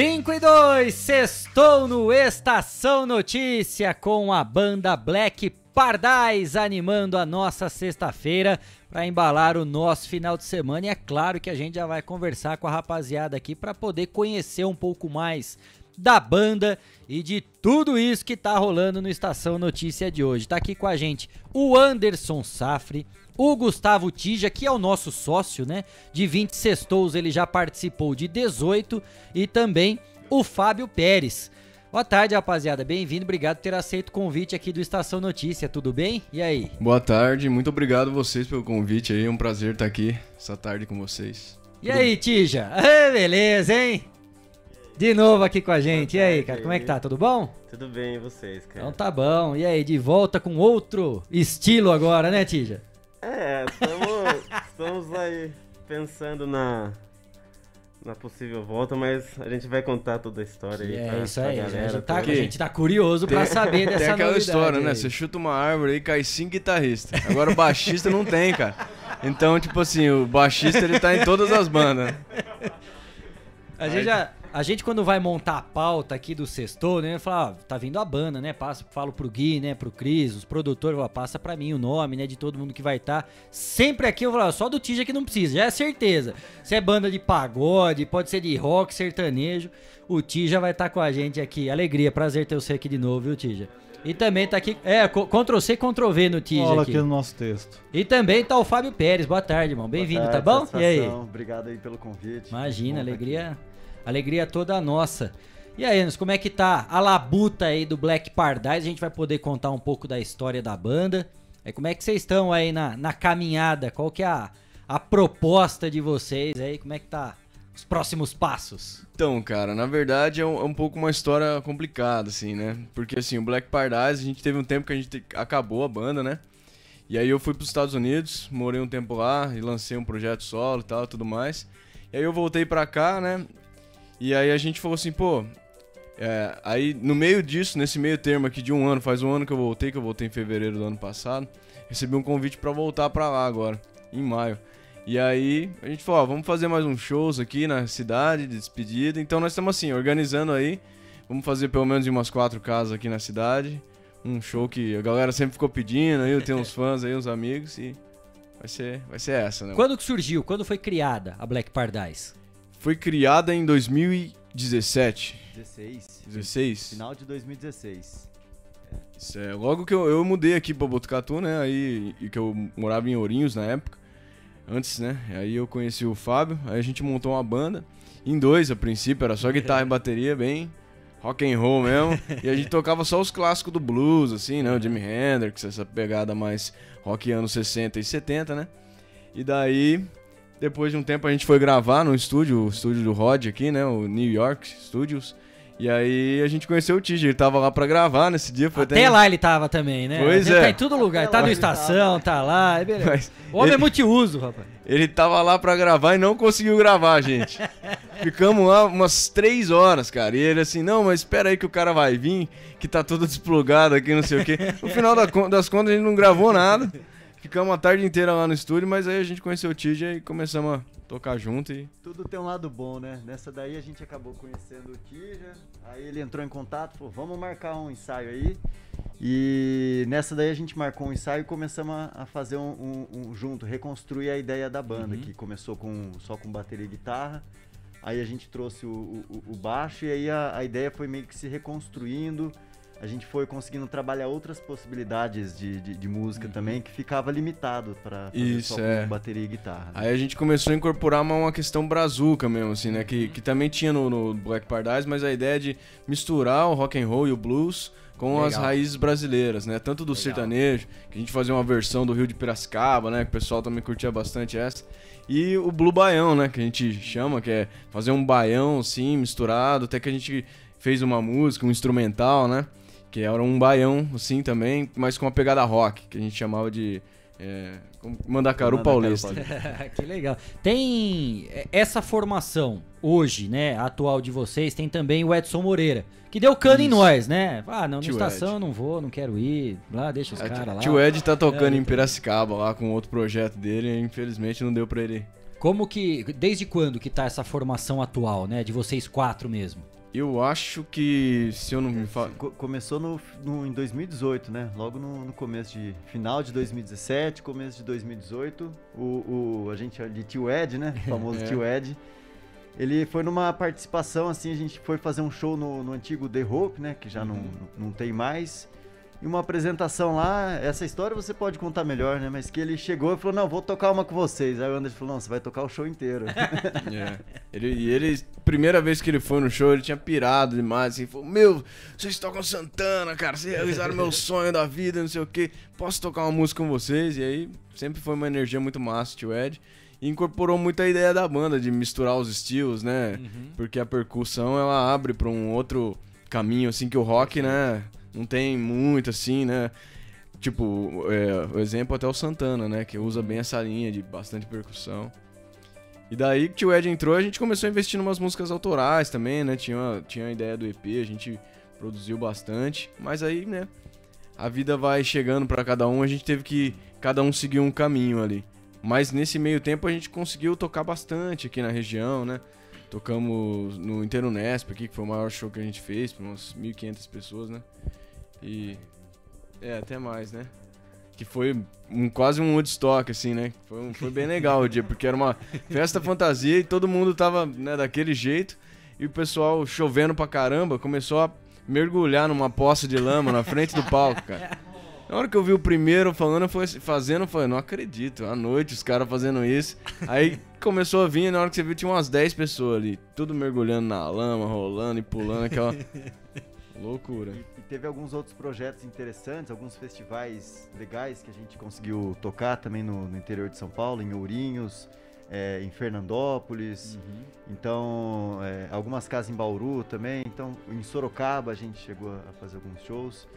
5 e 2, sextou no Estação Notícia com a banda Black Pardais animando a nossa sexta-feira para embalar o nosso final de semana. E é claro que a gente já vai conversar com a rapaziada aqui para poder conhecer um pouco mais da banda e de tudo isso que tá rolando no Estação Notícia de hoje. Tá aqui com a gente o Anderson Safre, o Gustavo Tija, que é o nosso sócio, né? De 20 sextous ele já participou de 18 e também o Fábio Pérez. Boa tarde, rapaziada. Bem-vindo, obrigado por ter aceito o convite aqui do Estação Notícia, tudo bem? E aí? Boa tarde, muito obrigado vocês pelo convite aí, é um prazer estar aqui essa tarde com vocês. E aí, Tija? Beleza, hein? De novo aqui com a gente. E aí, cara, como é que tá? Tudo bom? Tudo bem, e vocês, cara? Então tá bom. E aí, de volta com outro estilo agora, né, Tija? É, estamos, estamos aí pensando na, na possível volta, mas a gente vai contar toda a história aí. É pra, isso pra aí, a galera. gente, tá, a gente tá curioso pra saber dessa Tem aquela novidade história, né? Você chuta uma árvore aí, cai cinco guitarristas. Agora o baixista não tem, cara. Então, tipo assim, o baixista ele tá em todas as bandas. A gente, já, a gente quando vai montar a pauta aqui do Sextou, né? Fala, ó, tá vindo a banda, né? Passa, falo pro Gui, né? Pro Cris, os produtores, fala, passa pra mim o nome, né? De todo mundo que vai estar. Sempre aqui eu falo, ó, só do Tija que não precisa, já é certeza. Se é banda de pagode, pode ser de rock, sertanejo, o Tija vai estar com a gente aqui. Alegria, prazer ter você aqui de novo, viu, Tija? E também tá aqui, é, Ctrl C, Ctrl V no Tija Olha aqui. aqui no nosso texto. E também tá o Fábio Pérez, boa tarde, irmão. Bem-vindo, tá bom? E aí? Obrigado aí pelo convite. Imagina, tá alegria, toda nossa. E aí, Anos, como é que tá a labuta aí do Black Pardais? A gente vai poder contar um pouco da história da banda. É, como é que vocês estão aí na, na caminhada? Qual que é a, a proposta de vocês aí? Como é que tá os próximos passos? Então, cara, na verdade é um, é um pouco uma história complicada, assim, né? Porque, assim, o Black Paradise, a gente teve um tempo que a gente te- acabou a banda, né? E aí eu fui para os Estados Unidos, morei um tempo lá e lancei um projeto solo e tal, tudo mais. E aí eu voltei para cá, né? E aí a gente falou assim, pô, é, aí no meio disso, nesse meio termo aqui de um ano, faz um ano que eu voltei, que eu voltei em fevereiro do ano passado, recebi um convite para voltar para lá agora, em maio. E aí a gente falou, ó, vamos fazer mais uns shows aqui na cidade, de despedida. Então nós estamos assim, organizando aí. Vamos fazer pelo menos umas quatro casas aqui na cidade. Um show que a galera sempre ficou pedindo, aí eu tenho uns fãs aí, uns amigos e vai ser, vai ser essa, né? Quando que surgiu? Quando foi criada a Black Paradise? Foi criada em 2017. 16. 16? Final de 2016. Isso é, logo que eu, eu mudei aqui pra Botucatu, né? Aí e que eu morava em Ourinhos na época. Antes, né? Aí eu conheci o Fábio, aí a gente montou uma banda. Em dois, a princípio, era só guitarra e bateria, bem rock and roll mesmo. e a gente tocava só os clássicos do blues, assim, né? O Jimi Hendrix, essa pegada mais rock anos 60 e 70, né? E daí, depois de um tempo, a gente foi gravar no estúdio, o estúdio do Rod aqui, né? O New York Studios. E aí a gente conheceu o Tiji, ele tava lá pra gravar nesse dia. Foi até, até lá ele tava também, né? Pois ele é. Tá em todo lugar, ele tá no estação, tá lá, é beleza. Mas o homem ele- é multiuso, rapaz. Ele tava lá pra gravar e não conseguiu gravar, gente. Ficamos lá umas três horas, cara. E ele assim, não, mas espera aí que o cara vai vir, que tá todo desplugado aqui, não sei o quê. No final das contas, a gente não gravou nada. Ficamos a tarde inteira lá no estúdio, mas aí a gente conheceu o TJ e começamos a tocar junto e... Tudo tem um lado bom, né? Nessa daí a gente acabou conhecendo o Tija, aí ele entrou em contato, falou, vamos marcar um ensaio aí. E nessa daí a gente marcou um ensaio e começamos a, a fazer um, um- um junto, reconstruir a ideia da banda, Uhum. que começou com, só com bateria e guitarra. Aí a gente trouxe o, o- o baixo e aí a, a ideia foi meio que se reconstruindo. A gente foi conseguindo trabalhar outras possibilidades de, de, de música também, que ficava limitado para só é. bateria e guitarra. né? Aí a gente começou a incorporar uma, uma questão brazuca mesmo, assim, né? Uhum. Que, que também tinha no, no Black Paradise, mas a ideia de misturar o rock and roll e o blues com as Legal. raízes brasileiras, né? Tanto do sertanejo, que a gente fazia uma versão do Rio de Piracicaba, né? Que o pessoal também curtia bastante essa. E o Blue Baião, né? Que a gente chama, que é fazer um baião, assim, misturado. Até que a gente fez uma música, um instrumental, né? Que era um baião, assim, também, mas com uma pegada rock, que a gente chamava de... É, Mandacaru Mandacaru Paulista. que legal. Tem é, essa formação hoje, né, atual de vocês, tem também o Edson Moreira, que deu cano em Isso. nós, né? Ah, não, na Tio estação Ed. eu não vou, não quero ir, lá deixa os É, caras lá. Tio Ed tá tocando É, em Piracicaba lá com outro projeto dele e infelizmente não deu pra ele. Como que, desde quando que tá essa formação atual, né, de vocês quatro mesmo? Eu acho que, se eu não me falo... Co- começou no, no- em 2018, né? Logo no, no começo de. Final de 2017, começo de 2018. O, o- a gente de tio Ed, né? O famoso É. tio Ed. Ele foi numa participação, assim, a gente foi fazer um show no, no antigo The Hope, né? Que já não, não tem mais. E uma apresentação lá, essa história você pode contar melhor, né? Mas que ele chegou e falou, não, vou tocar uma com vocês. Aí o Anderson falou, não, você vai tocar o show inteiro. É. Ele, e ele, primeira vez que ele foi no show, ele tinha pirado demais, assim, falou, meu, vocês tocam Santana, cara, vocês realizaram meu sonho da vida, não sei o que, posso tocar uma música com vocês? E aí, sempre foi uma energia muito massa, tio Ed. E incorporou muito a ideia da banda, de misturar os estilos, né? Porque a percussão, ela abre pra um outro caminho, assim, que o rock, né, não tem muito, assim, né? Tipo, é, o exemplo até o Santana, né? Que usa bem essa linha de bastante percussão. E daí que o Ed entrou, a gente começou a investir em umas músicas autorais também, né? Tinha, uma- tinha a ideia do EP, a gente produziu bastante. Mas aí, né? A vida vai chegando pra cada um, a gente teve que cada um seguir um caminho ali. Mas nesse meio tempo a gente conseguiu tocar bastante aqui na região, né? Tocamos no Inteiro Nesp aqui, que foi o maior show que a gente fez, para umas 1.500 pessoas, né? E. É, até mais, né? Que foi um, quase um Woodstock, assim, né? Foi, um- foi bem legal o dia, porque era uma festa fantasia e todo mundo tava né, daquele jeito. E o pessoal chovendo pra caramba começou a mergulhar numa poça de lama na frente do palco, cara. Na hora que eu vi o primeiro falando, fui fazendo, eu falei, não acredito, à noite os caras fazendo isso. Aí começou a vir, e na hora que você viu, tinha umas 10 pessoas ali, tudo mergulhando na lama, rolando e pulando, aquela loucura. Teve alguns outros projetos interessantes, alguns festivais legais que a gente conseguiu tocar também no, no interior de São Paulo, em Ourinhos, é, em Fernandópolis. Então, é, algumas casas em Bauru também. Então, em Sorocaba a gente chegou a fazer alguns shows.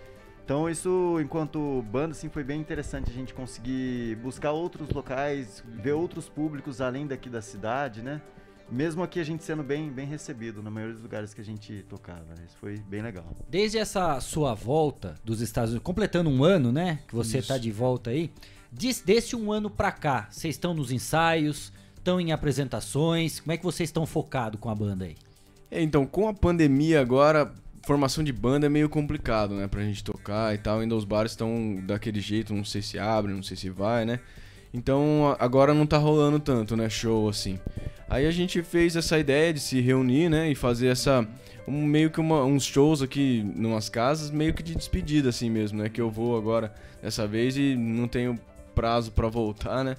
Então isso, enquanto banda, assim, foi bem interessante a gente conseguir buscar outros locais, ver outros públicos além daqui da cidade, né? Mesmo aqui a gente sendo bem, bem recebido na maioria dos lugares que a gente tocava. né? Isso foi bem legal. Desde essa sua volta dos Estados Unidos, completando um ano, né? Que você Isso. tá de volta aí. Des, desse um ano pra cá, vocês estão nos ensaios, estão em apresentações. Como é que vocês estão focados com a banda aí? É, então, com a pandemia agora, formação de banda é meio complicado, né? Pra gente tocar e tal. Ainda os bares estão daquele jeito, não sei se abre, não sei se vai, né? Então agora não tá rolando tanto, né? Show assim. Aí a gente fez essa ideia de se reunir, né? E fazer essa. Um, meio que uma- uns shows aqui numas casas, meio que de despedida, assim mesmo, né? Que eu vou agora dessa vez e não tenho prazo pra voltar, né?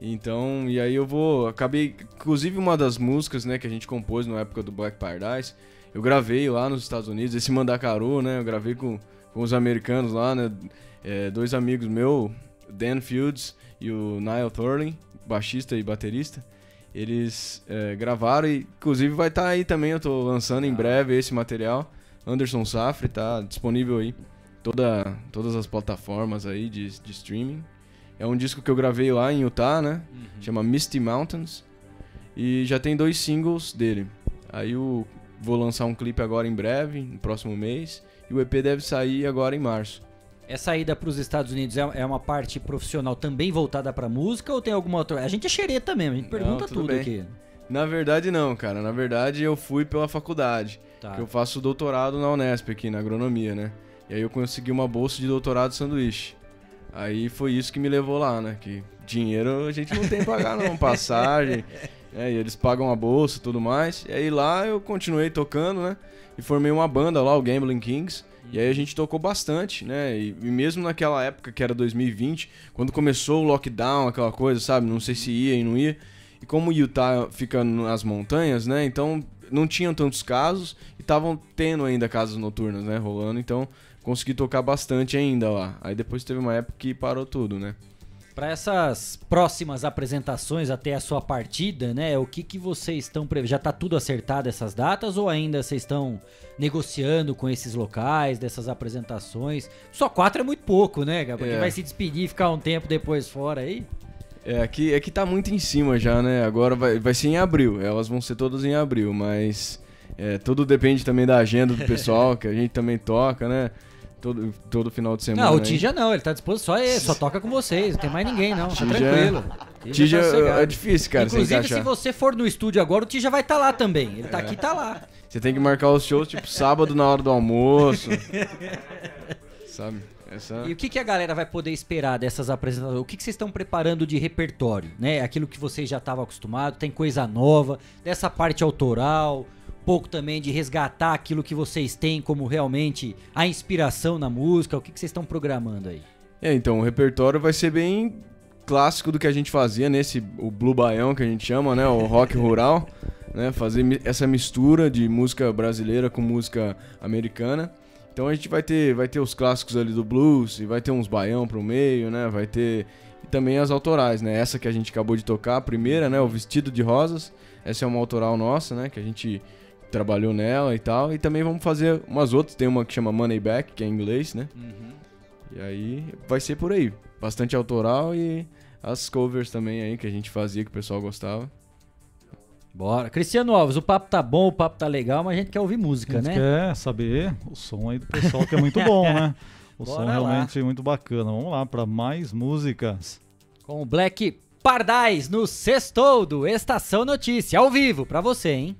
Então, e aí eu vou. Acabei. Inclusive, uma das músicas, né, que a gente compôs na época do Black Paradise, eu gravei lá nos Estados Unidos, esse Mandacaru, né? Eu gravei com, com os americanos lá, né? É, dois amigos meus, Dan Fields e o Niall Thorlin, baixista e baterista. Eles é, gravaram e, inclusive, vai estar aí também. Eu tô lançando em breve esse material. Anderson Safri tá disponível aí. Toda, todas as plataformas aí de, de streaming. É um disco que eu gravei lá em Utah, né? Chama Misty Mountains. E já tem dois singles dele. Aí eu vou lançar um clipe agora em breve, no próximo mês. E o EP deve sair agora em março. Essa ida para os Estados Unidos é, é uma parte profissional também voltada pra música ou tem alguma outra? A gente é xereta mesmo, a gente pergunta Não, tudo, bem. aqui. Na verdade, não, cara. Na verdade, eu fui pela faculdade. Tá. Que eu faço doutorado na Unesp aqui, na agronomia, né? E aí eu consegui uma bolsa de doutorado sanduíche. Aí foi isso que me levou lá, né? Que dinheiro a gente não tem pra pagar, não. Passagem. É, e eles pagam a bolsa e tudo mais. E aí lá eu continuei tocando, né? E formei uma banda lá, o Gambling Kings. E aí a gente tocou bastante, né? E, e mesmo naquela época que era 2020, quando começou o lockdown, aquela coisa, sabe? Não sei se ia e não ia. E como Utah fica nas montanhas, né? Então não tinham tantos casos e estavam tendo ainda casas noturnas, né? Rolando. Então consegui tocar bastante ainda lá. Aí depois teve uma época que parou tudo, né? Para essas próximas apresentações até a sua partida, né? O que que vocês estão prevendo? Já tá tudo acertado essas datas ou ainda vocês estão negociando com esses locais, dessas apresentações? Só quatro é muito pouco, né, Gabriel? Porque É. vai se despedir e ficar um tempo depois fora aí? É, aqui, é que tá muito em cima já, né? Agora vai, vai ser em abril. Elas vão ser todas em abril, mas é, tudo depende também da agenda do pessoal, que a gente também toca, né? Todo, todo final de semana. Não, o. Tija não, ele tá disposto só ele, só toca com vocês, não tem mais ninguém não, tá Tija- tranquilo. Tija tá sossegado. é difícil, cara, você Inclusive, se você for no estúdio agora, o Tija vai estar lá também. Ele tá aqui, tá lá. Você tem que marcar os shows, tipo, sábado na hora do almoço. Sabe? Essa... E o que, que a galera vai poder esperar dessas apresentações? O que, que vocês estão preparando de repertório? Né? Aquilo que vocês já estavam acostumados, tem coisa nova, dessa parte autoral, pouco também de resgatar aquilo que vocês têm como realmente a inspiração na música. O que, que vocês estão programando aí? É, então, o repertório vai ser bem clássico do que a gente fazia nesse o Blue Baião que a gente chama, né, o rock rural, né, fazer essa mistura de música brasileira com música americana. Então a gente vai ter vai ter os clássicos ali do blues e vai ter uns baião pro meio, né, vai ter e também as autorais, né? Essa que a gente acabou de tocar, a primeira, né, o Vestido de Rosas. Essa é uma autoral nossa, né, que a gente trabalhou nela e tal. E também vamos fazer umas outras, tem uma que chama Money Back, que é em inglês, né? E aí vai ser por aí. Bastante autoral e as covers também aí que a gente fazia, que o pessoal gostava. Bora. Cristiano Alves, o papo tá bom, o papo tá legal, mas a gente quer ouvir música, A gente né? quer saber o som aí do pessoal que é muito bom, né? O Bora som lá. realmente é muito bacana. Vamos lá para mais músicas. Com o Black Pardais no Sextou do Estação Notícia, ao vivo pra você, hein?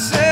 said.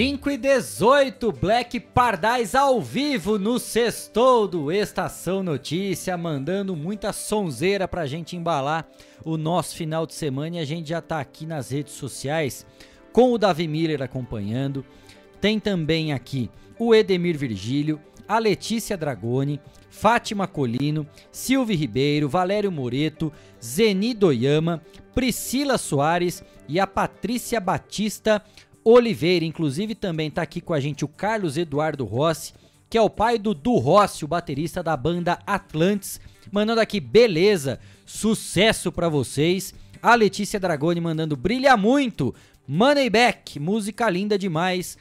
5 e 18, Black Pardais ao vivo no Sextou do Estação Notícia, mandando muita sonzeira pra gente embalar o nosso final de semana e a gente já tá aqui nas redes sociais com o Davi Miller acompanhando. Tem também aqui o Edemir Virgílio, a Letícia Dragoni, Fátima Colino, Silvio Ribeiro, Valério Moreto, Zeni Doyama, Priscila Soares e a Patrícia Batista Oliveira. Inclusive também tá aqui com a gente o Carlos Eduardo Rossi, que é o pai do Du Rossi, o baterista da banda Atlantis, mandando aqui beleza, sucesso para vocês. A Letícia Dragoni mandando brilha muito, Moneyback, música linda demais,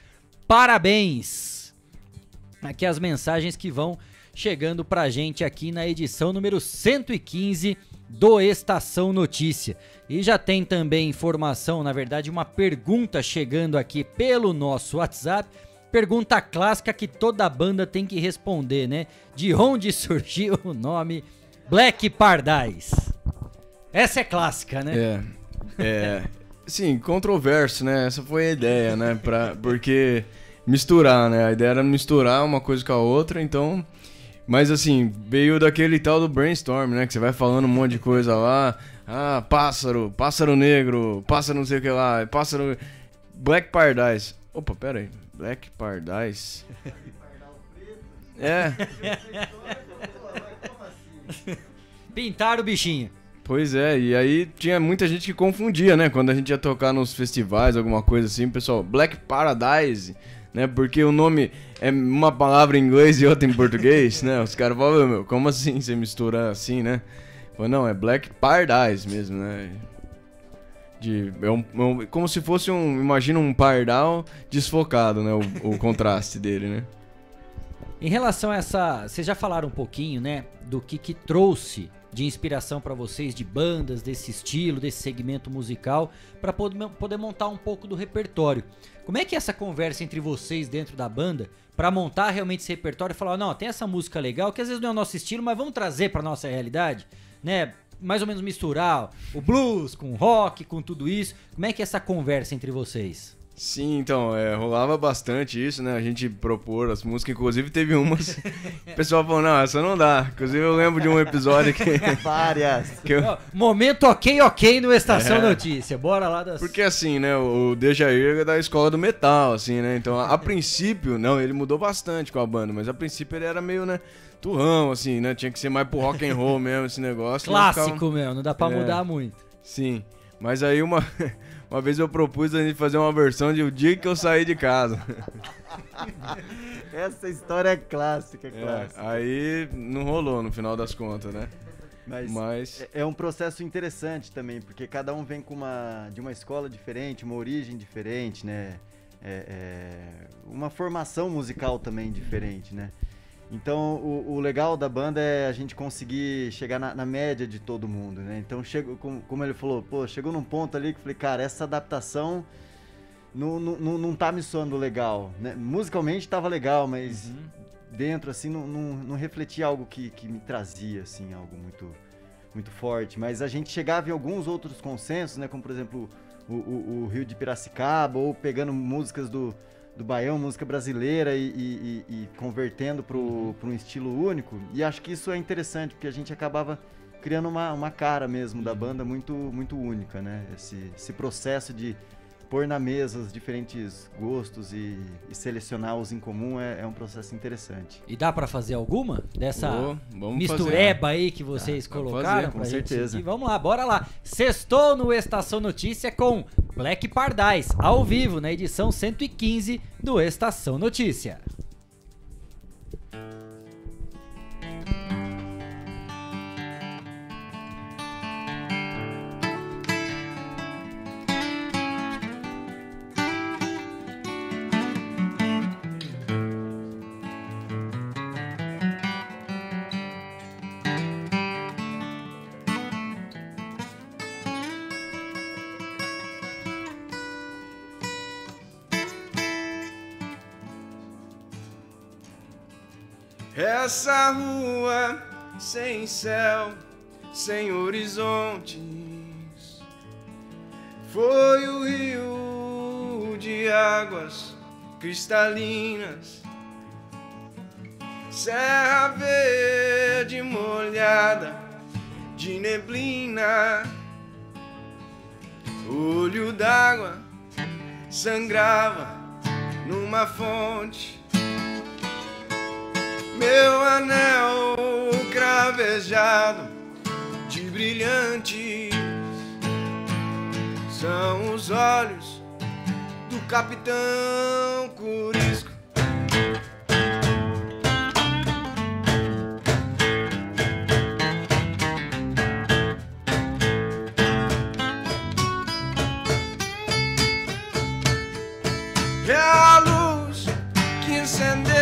parabéns. Aqui as mensagens que vão chegando pra gente aqui na edição número 115 do Estação Notícia. E já tem também informação, na verdade, uma pergunta chegando aqui pelo nosso WhatsApp. Pergunta clássica que toda banda tem que responder, né? De onde surgiu o nome Black Pardais? Essa é clássica, né? É. É. Sim, controverso, né? Essa foi a ideia, né? Pra, porque misturar, né? A ideia era misturar uma coisa com a outra, então. Mas assim, veio daquele tal do brainstorm, né? Que você vai falando um monte de coisa lá. Ah, pássaro, pássaro negro, pássaro não sei o que lá, pássaro. Black Paradise. Opa, pera aí. Black Paradise. É. Pintaram o bichinho. Pois é, e aí tinha muita gente que confundia, né? Quando a gente ia tocar nos festivais, alguma coisa assim, pessoal, Black Paradise, né? Porque o nome é uma palavra em inglês e outra em português, né? Os caras falam, meu, como assim você mistura assim, né? Falei, não, é Black Paradise mesmo, né? De, é um, é um- como se fosse um, imagina um pardal desfocado, né? O, o contraste dele, né? Em relação a essa, vocês já falaram um pouquinho, né, do que que trouxe de inspiração pra vocês de bandas desse estilo, desse segmento musical, pra poder, poder montar um pouco do repertório. Como é que é essa conversa entre vocês dentro da banda pra montar realmente esse repertório e falar, não, tem essa música legal que às vezes não é o nosso estilo, mas vamos trazer pra nossa realidade, né? Mais ou menos misturar o blues com o rock, com tudo isso. Como é que é essa conversa entre vocês? Sim, então, é, rolava bastante isso, né? A gente propor as músicas, inclusive teve umas. o pessoal falou, não, essa não dá. Inclusive eu lembro de um episódio que. Várias. que eu- Momento ok, ok no Estação É. Notícia. Bora lá das... Porque assim, né, o Dejair é da escola do metal, assim, né? Então, a, a princípio, não, ele mudou bastante com a banda, mas a princípio ele era meio, né, turrão, assim, né? Tinha que ser mais pro rock and roll mesmo, esse negócio. Clássico ficava- mesmo, não dá pra É. mudar muito. Sim. Mas aí uma, uma vez eu propus a gente fazer uma versão de O Dia que eu saí de casa. Essa história é clássica, É, clássica. aí não rolou no final das contas, né? Mas, Mas- é é um processo interessante também, porque cada um vem com uma, de uma escola diferente, uma origem diferente, né? É, é, uma formação musical também diferente, né? Então, o, o legal da banda é a gente conseguir chegar na, na média de todo mundo, né? Então, chego, como, como ele falou, pô, chegou num ponto ali que eu falei, cara, essa adaptação não, não, não, não tá me soando legal, né? Musicalmente tava legal, mas dentro, assim, não, não, não refletia algo que, que me trazia, assim, algo muito, muito forte. Mas a gente chegava em alguns outros consensos, né? Como, por exemplo, o, o, o Rio de Piracicaba, ou pegando músicas do, do Baião, música brasileira, e, e- e- e convertendo para um estilo único. E acho que isso é interessante, porque a gente acabava criando uma, uma cara mesmo da banda muito, muito única, né? Esse, esse processo de pôr na mesa os diferentes gostos e, e selecionar os em comum é, é um processo interessante. E dá pra fazer alguma dessa vamos mistureba fazer. aí que vocês pra colocaram? fazer, com gente certeza. seguir? Vamos lá, bora lá. Sextou no Estação Notícia com Black Pardais, ao vivo, na edição 115 do Estação Notícia. Essa rua sem céu, sem horizontes, foi o rio de águas cristalinas. Serra verde molhada de neblina, olho d'água sangrava numa fonte. Meu anel cravejado de brilhantes são os olhos do capitão Curisco. É a luz que incendeia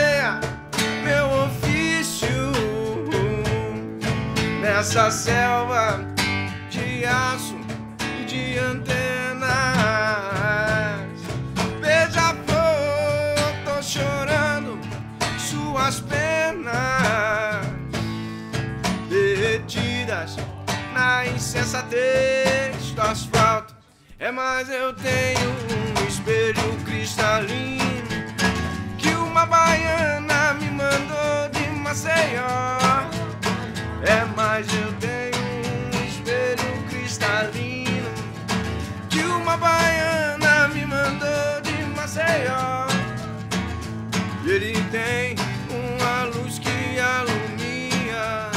nessa selva de aço e de antenas. Beija-flor, tô chorando suas penas derretidas na insensatez do asfalto. É, mas eu tenho um espelho cristalino que uma baiana me mandou de Maceió. É, mas eu tenho um espelho cristalino que uma baiana me mandou de Maceió. Ele tem uma luz que alumia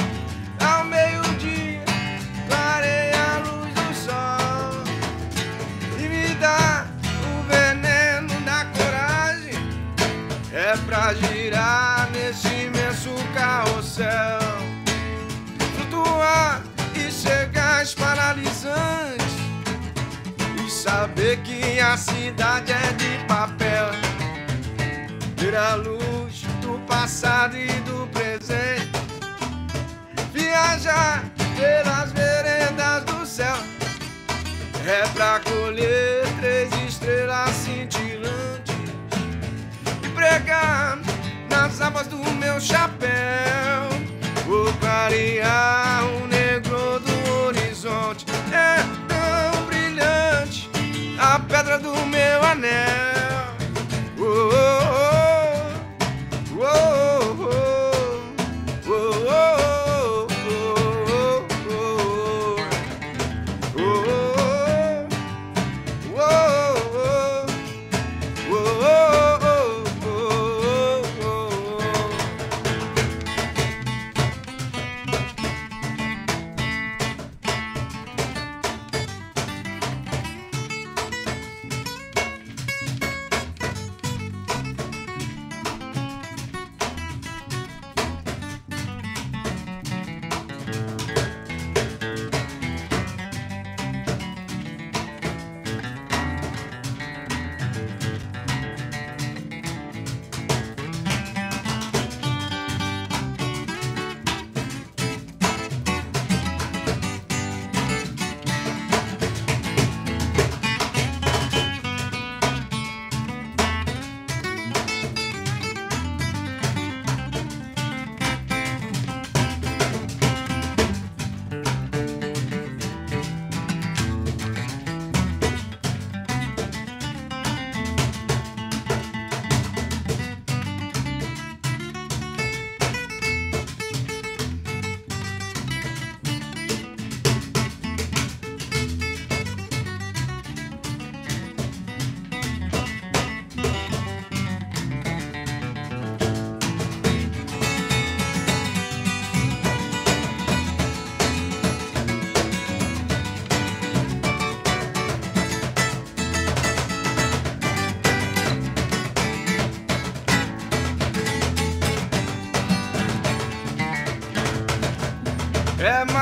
ao meio-dia, clareia a luz do sol e me dá o veneno da coragem. É pra girar nesse imenso carrossel, e chegar paralisantes e saber que a cidade é de papel. Ver a luz do passado e do presente, viajar pelas veredas do céu. É pra colher três estrelas cintilantes e pregar nas abas do meu chapéu. Vou clarear pedra do meu anel. Oh, oh,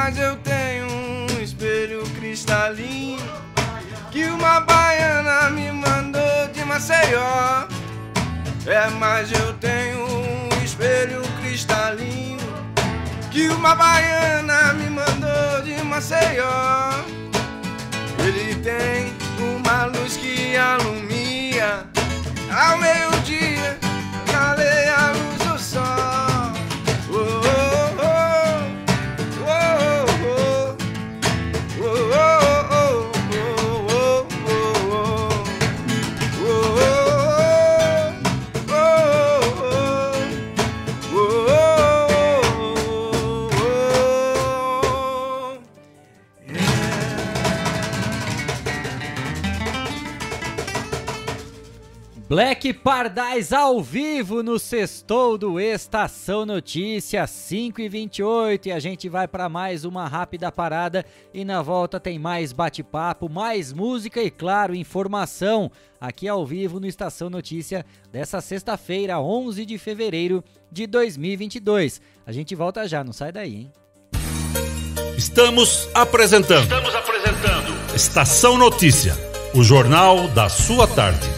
mas eu tenho um espelho cristalino que uma baiana me mandou de Maceió. É, mas eu tenho um espelho cristalino que uma baiana me mandou de Maceió. Pardais ao vivo no Sextou do Estação Notícia 5 e 28 e a gente vai para mais uma rápida parada e na volta tem mais bate-papo, mais música e claro, informação aqui ao vivo no Estação Notícia dessa sexta-feira, 11 de fevereiro de 2022. A gente volta já, não sai daí, hein? Estamos apresentando. Estamos apresentando. Estação Notícia, o jornal da sua tarde.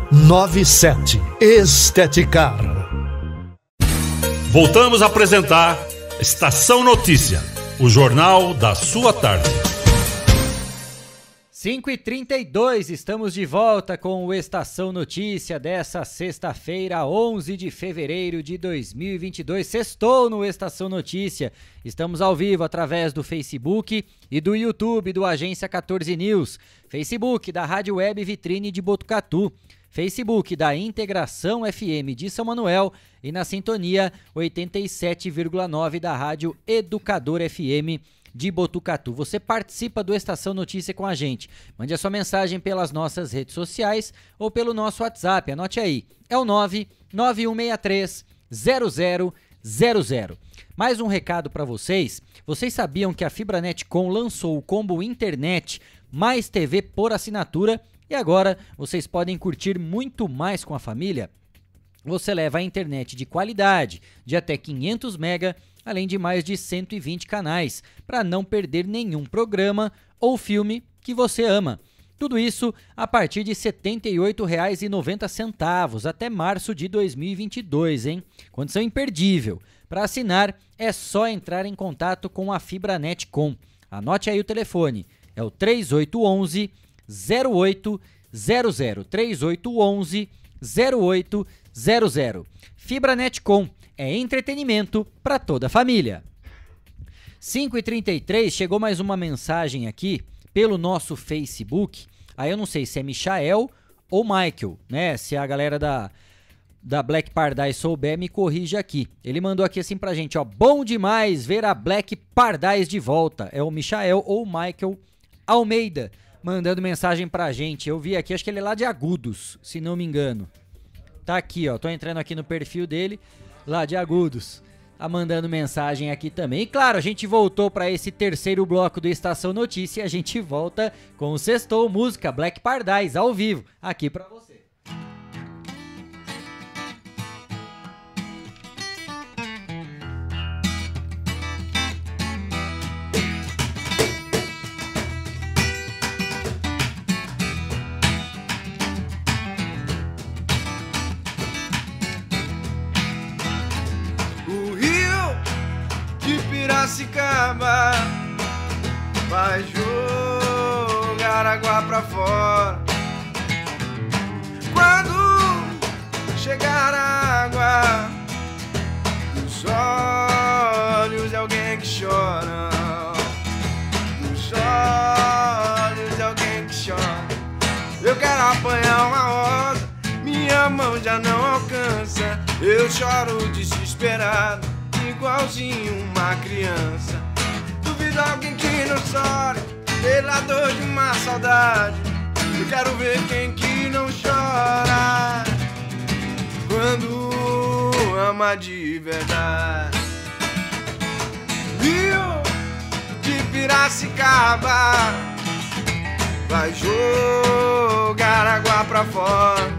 3497. Esteticar. Voltamos a apresentar Estação Notícia, o jornal da sua tarde. 5 e 32 estamos de volta com o Estação Notícia dessa sexta-feira, 11 de fevereiro de 2022. Sextou no Estação Notícia. Estamos ao vivo através do Facebook e do YouTube do Agência 14 News, Facebook da Rádio Web Vitrine de Botucatu. Facebook da Integração FM de São Manuel e na sintonia 87,9 da Rádio Educador FM de Botucatu. Você participa do Estação Notícia com a gente. Mande a sua mensagem pelas nossas redes sociais ou pelo nosso WhatsApp. Anote aí. É o 99163 0000. Mais um recado para vocês. Vocês sabiam que a Fibranet Com lançou o combo internet mais TV por assinatura e agora vocês podem curtir muito mais com a família? você leva a internet de qualidade, de até 500 mega, além de mais de 120 canais, para não perder nenhum programa ou filme que você ama. Tudo isso a partir de R$ 78,90 até março de 2022, hein? Condição imperdível. Para assinar é só entrar em contato com a Fibranet Com. Anote aí o telefone. É o 3811 0800 3811 0800. Fibranet Com é entretenimento para toda a família. 5h33, chegou mais uma mensagem aqui pelo nosso Facebook. Aí eu não sei se é Michael ou Michael, né? Se a galera da, da Black Paradise souber, me corrige aqui. Ele mandou aqui assim pra gente, ó. Bom demais ver a Black Paradise de volta. É o Michael ou Michael Almeida mandando mensagem pra gente. Eu vi aqui, acho que ele é lá de Agudos, se não me engano. Tá aqui, ó. Tô entrando aqui no perfil dele, lá de Agudos. Tá mandando mensagem aqui também. E claro, a gente voltou para esse terceiro bloco do Estação Notícia. A gente volta com o Sextou Música Black Pardais ao vivo, aqui para você. Pra fora. Quando chegar a água nos olhos de alguém que chora, nos olhos de alguém que chora, eu quero apanhar uma rosa, minha mão já não alcança. Eu choro desesperado, igualzinho uma criança. Duvido alguém que não chore pela dor de uma saudade. Eu quero ver quem que não chora quando ama de verdade. Rio de Piracicaba vai jogar água pra fora.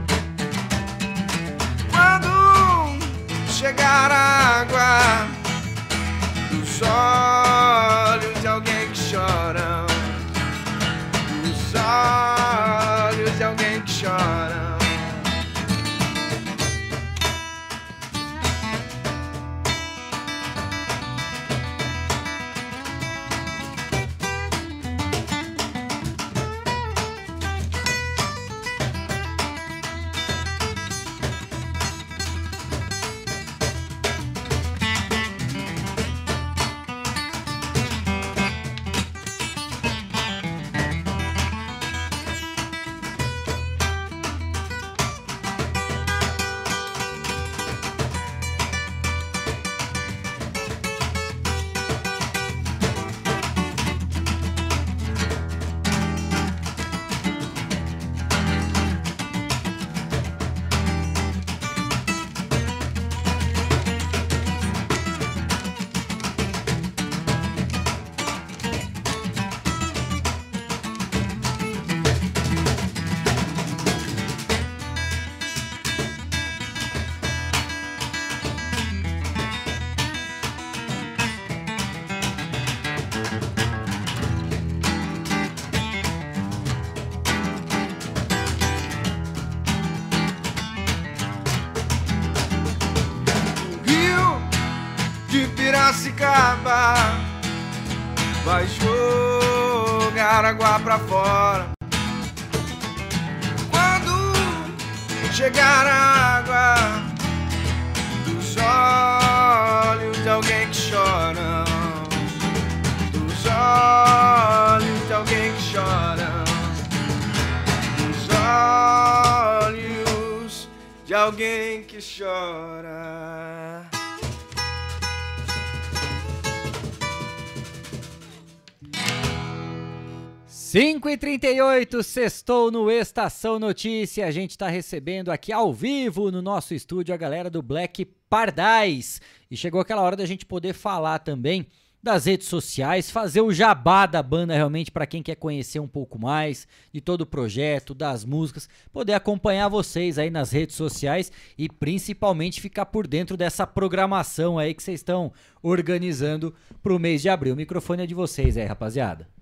Quando chegar a água dos olhos de alguém que chora, olhos de alguém que chora. Pra fora. Quando chegar a água dos olhos de alguém que chora, dos olhos de alguém que chora, dos olhos de alguém que chora. Cinco e 38 sextou no Estação Notícia. A gente está recebendo aqui ao vivo no nosso estúdio a galera do Black Pardais. E chegou aquela hora da gente poder falar também das redes sociais, fazer o jabá da banda realmente para quem quer conhecer um pouco mais de todo o projeto, das músicas, poder acompanhar vocês aí nas redes sociais e principalmente ficar por dentro dessa programação aí que vocês estão organizando para o mês de abril. O microfone é de vocês aí, rapaziada.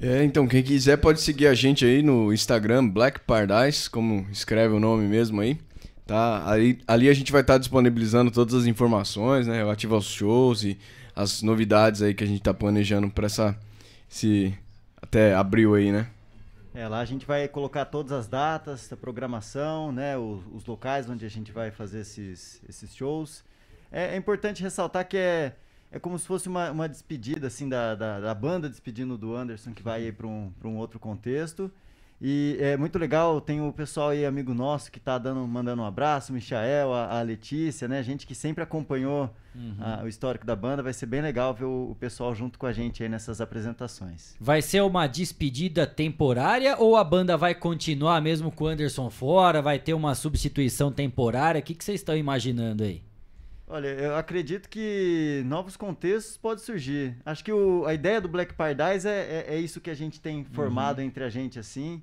É, então quem quiser pode seguir a gente aí no Instagram Black Paradise, como escreve o nome mesmo aí. Tá? Ali, ali a gente vai estar tá disponibilizando todas as informações, né, relativas aos shows e as novidades aí que a gente tá planejando para essa esse até abril aí, né? É, lá a gente vai colocar todas as datas, a programação, né, os, os locais onde a gente vai fazer esses, esses shows. É, é, importante ressaltar que é, é como se fosse uma, uma despedida, assim, da, da, da banda despedindo do Anderson, que vai para um, um outro contexto. E é muito legal, tem o pessoal aí, amigo nosso, que tá dando, mandando um abraço, o Michael, a, a Letícia, né? Gente que sempre acompanhou uhum. a, o histórico da banda. Vai ser bem legal ver o, o, pessoal junto com a gente aí nessas apresentações. Vai ser uma despedida temporária ou a banda vai continuar mesmo com o Anderson fora? Vai ter uma substituição temporária? O que, que vocês estão imaginando aí? Olha, eu acredito que novos contextos podem surgir. Acho que o, a ideia do Black Paradise é, é, é, isso que a gente tem formado uhum. entre a gente, assim.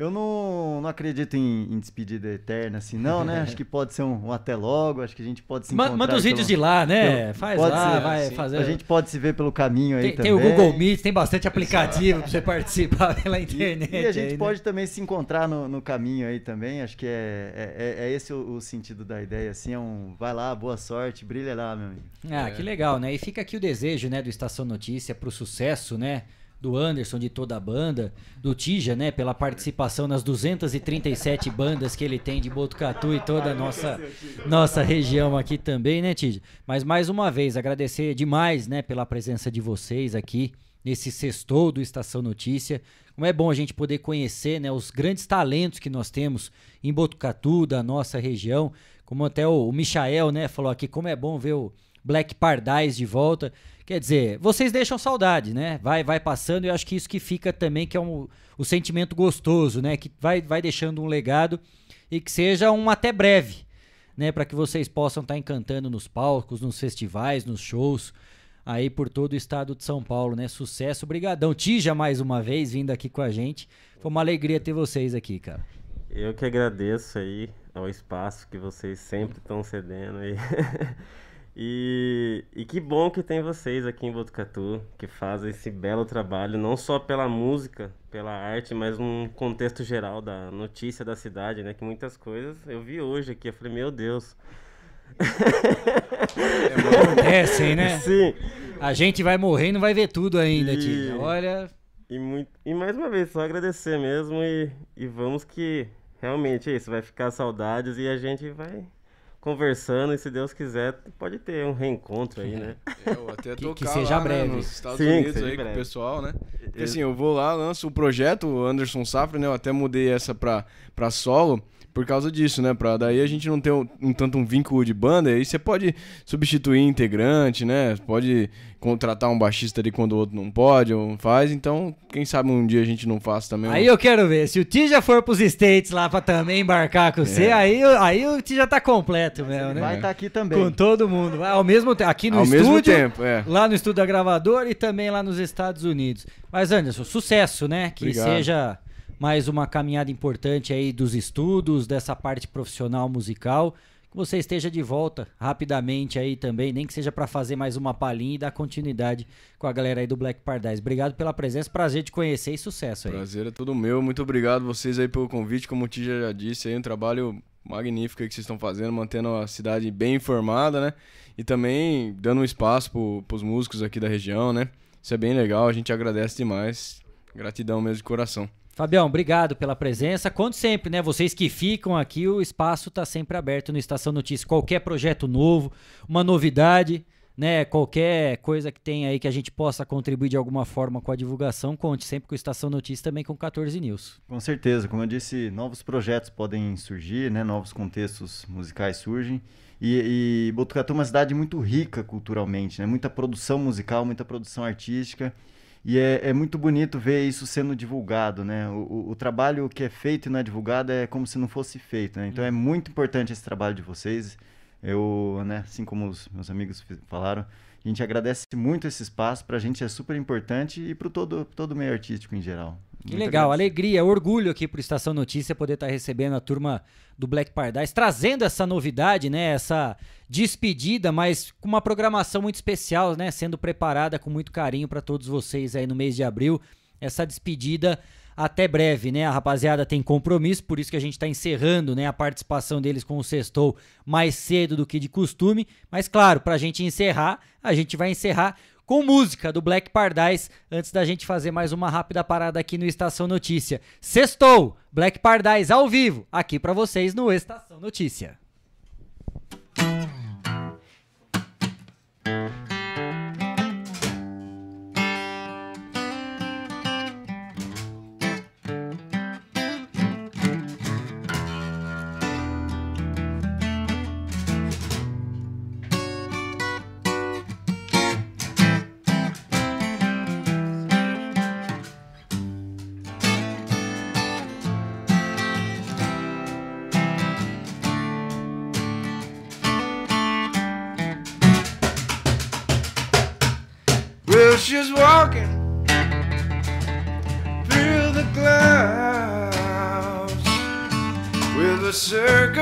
Eu não, não acredito em, em, despedida eterna, assim, não, né? acho que pode ser um, um, até logo, acho que a gente pode se encontrar. Manda os vídeos de lá, né? Pelo, Faz lá, ser, vai fazer. A gente pode se ver pelo caminho aí tem, também. Tem o Google Meet, tem bastante aplicativo para você participar pela internet. E, e a gente aí, pode né? também se encontrar no, no, caminho aí também, acho que é, é, é, é esse o, o, sentido da ideia, assim, é um vai lá, boa sorte, brilha lá, meu amigo. Ah, é. que legal, né? E fica aqui o desejo, né, do Estação Notícia pro sucesso, né? Do Anderson, de toda a banda, do Tija, né, pela participação nas 237 bandas que ele tem de Botucatu e toda a nossa, nossa região aqui também, né, Tija? Mas mais uma vez, agradecer demais, né, pela presença de vocês aqui nesse sextou do Estação Notícia. Como é bom a gente poder conhecer, né, os grandes talentos que nós temos em Botucatu, da nossa região, como até o, o Michael, né, falou aqui, como é bom ver o Black Pardais de volta. Quer dizer, vocês deixam saudade, né? Vai vai passando e eu acho que isso que fica também, que é um, o sentimento gostoso, né? Que vai, vai deixando um legado e que seja um até breve, né? Para que vocês possam estar tá encantando nos palcos, nos festivais, nos shows, aí por todo o estado de São Paulo, né? Sucesso, brigadão. Tija mais uma vez vindo aqui com a gente. Foi uma alegria ter vocês aqui, cara. Eu que agradeço aí ao espaço que vocês sempre estão cedendo aí. E, e que bom que tem vocês aqui em Botucatu, que fazem esse belo trabalho, não só pela música, pela arte, mas num contexto geral da notícia da cidade, né? Que muitas coisas eu vi hoje aqui, eu falei, meu Deus. Acontecem, né? Sim. A gente vai morrer e não vai ver tudo ainda, e... Olha. E, muito, e mais uma vez, só agradecer mesmo e, e vamos que realmente é isso, vai ficar saudades e a gente vai conversando e se Deus quiser pode ter um reencontro aí, né? É, ou até que, tocar que seja lá, breve. Né, nos Estados Sim, Unidos aí breve. com o pessoal, né? Porque assim, eu vou lá, lanço o projeto, o Anderson Safra, né? Eu até mudei essa pra, pra solo por causa disso, né? Pra daí a gente não ter um, um tanto um vínculo de banda, aí você pode substituir integrante, né? Pode contratar um baixista ali quando o outro não pode ou não faz, então quem sabe um dia a gente não faça também. Aí eu quero ver, se o Ti já for pros States lá pra também embarcar com você, aí, aí o Ti já tá completo mesmo, né? Vai estar aqui também. Com todo mundo, ao mesmo tempo, aqui no Ao estúdio, mesmo tempo, é. lá no estúdio da gravadora e também lá nos Estados Unidos. Mas Anderson, sucesso, né? Que Obrigado. seja mais uma caminhada importante aí dos estudos, dessa parte profissional musical. Que você esteja de volta rapidamente aí também, nem que seja para fazer mais uma palhinha e dar continuidade com a galera aí do Black Paradise. Obrigado pela presença, prazer te conhecer e sucesso aí. Prazer é todo meu. Muito obrigado vocês aí pelo convite. Como o Tija já disse, aí um trabalho magnífico que vocês estão fazendo, mantendo a cidade bem informada, né? E também dando um espaço para os músicos aqui da região, né? Isso é bem legal, a gente agradece demais. Gratidão mesmo de coração. Fabião, obrigado pela presença. Conto sempre, né? Vocês que ficam aqui, o espaço está sempre aberto no Estação Notícias. Qualquer projeto novo, uma novidade, né? Qualquer coisa que tenha aí que a gente possa contribuir de alguma forma com a divulgação, conte sempre com o Estação Notícias também com 14 News. Com certeza, como eu disse, novos projetos podem surgir, né? Novos contextos musicais surgem. E, e Botucatu é uma cidade muito rica culturalmente, né? Muita produção musical, muita produção artística. E é, é, muito bonito ver isso sendo divulgado, né? O, o, trabalho que é feito e não é divulgado é como se não fosse feito, né? Então é muito importante esse trabalho de vocês. Eu, né, assim como os meus amigos falaram, a gente agradece muito esse espaço, para a gente é super importante e para todo, todo meio artístico em geral. Que legal, alegria, orgulho aqui para Estação Notícia poder estar tá recebendo a turma do Black Paradise, trazendo essa novidade, né, essa despedida, mas com uma programação muito especial, né, sendo preparada com muito carinho para todos vocês aí no mês de abril. Essa despedida até breve, né? A rapaziada tem compromisso, por isso que a gente está encerrando, né, a participação deles com o Sextou mais cedo do que de costume. Mas claro, para a gente encerrar, a gente vai encerrar com música do Black Paradise, antes da gente fazer mais uma rápida parada aqui no Estação Notícia. Sextou, Black Paradise ao vivo, aqui para vocês no Estação Notícia.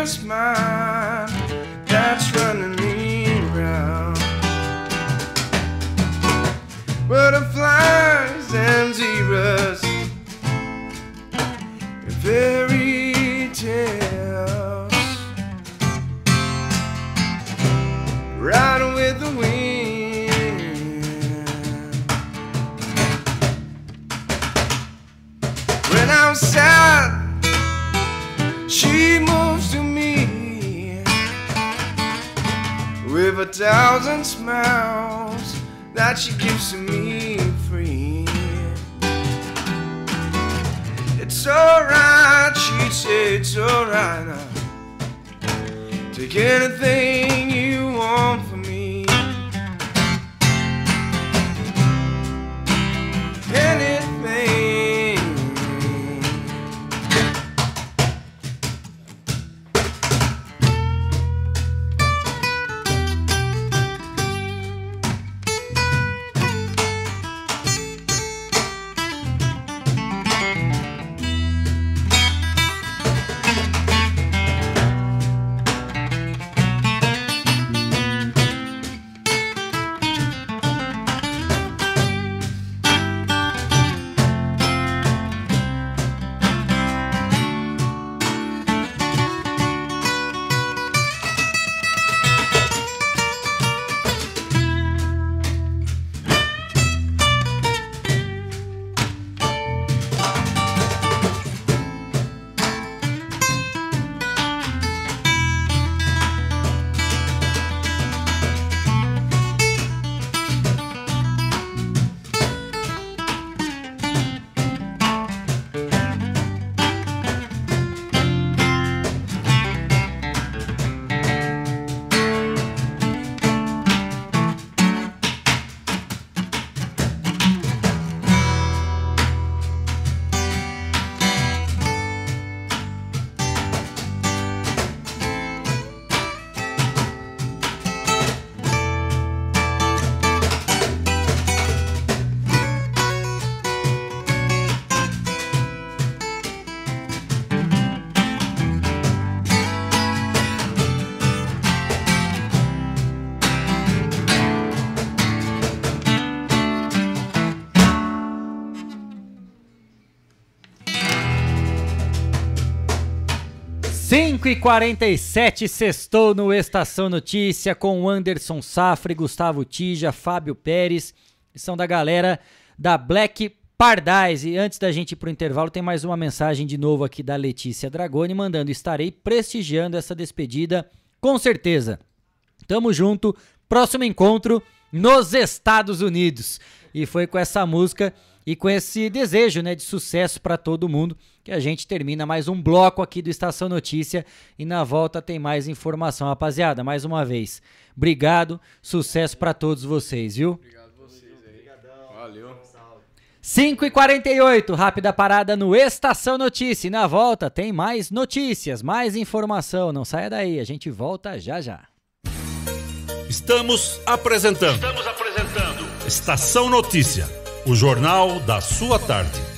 smile. 5 e 47 sextou no Estação Notícia com Anderson Safra, Gustavo Tija, Fábio Pérez, que são da galera da Black Pardais. E antes da gente ir para o intervalo, tem mais uma mensagem de novo aqui da Letícia Dragoni, mandando: estarei prestigiando essa despedida, com certeza. Tamo junto, próximo encontro nos Estados Unidos. E foi com essa música e com esse desejo né, de sucesso para todo mundo que a gente termina mais um bloco aqui do Estação Notícia e na volta tem mais informação, rapaziada. Mais uma vez, obrigado, sucesso para todos vocês, viu? Obrigado vocês aí. Valeu. 5 e 48 rápida parada no Estação Notícia. E na volta tem mais notícias, mais informação. Não saia daí, a gente volta já já. Estamos apresentando. Estamos apresentando. Estação Notícia, o jornal da sua tarde.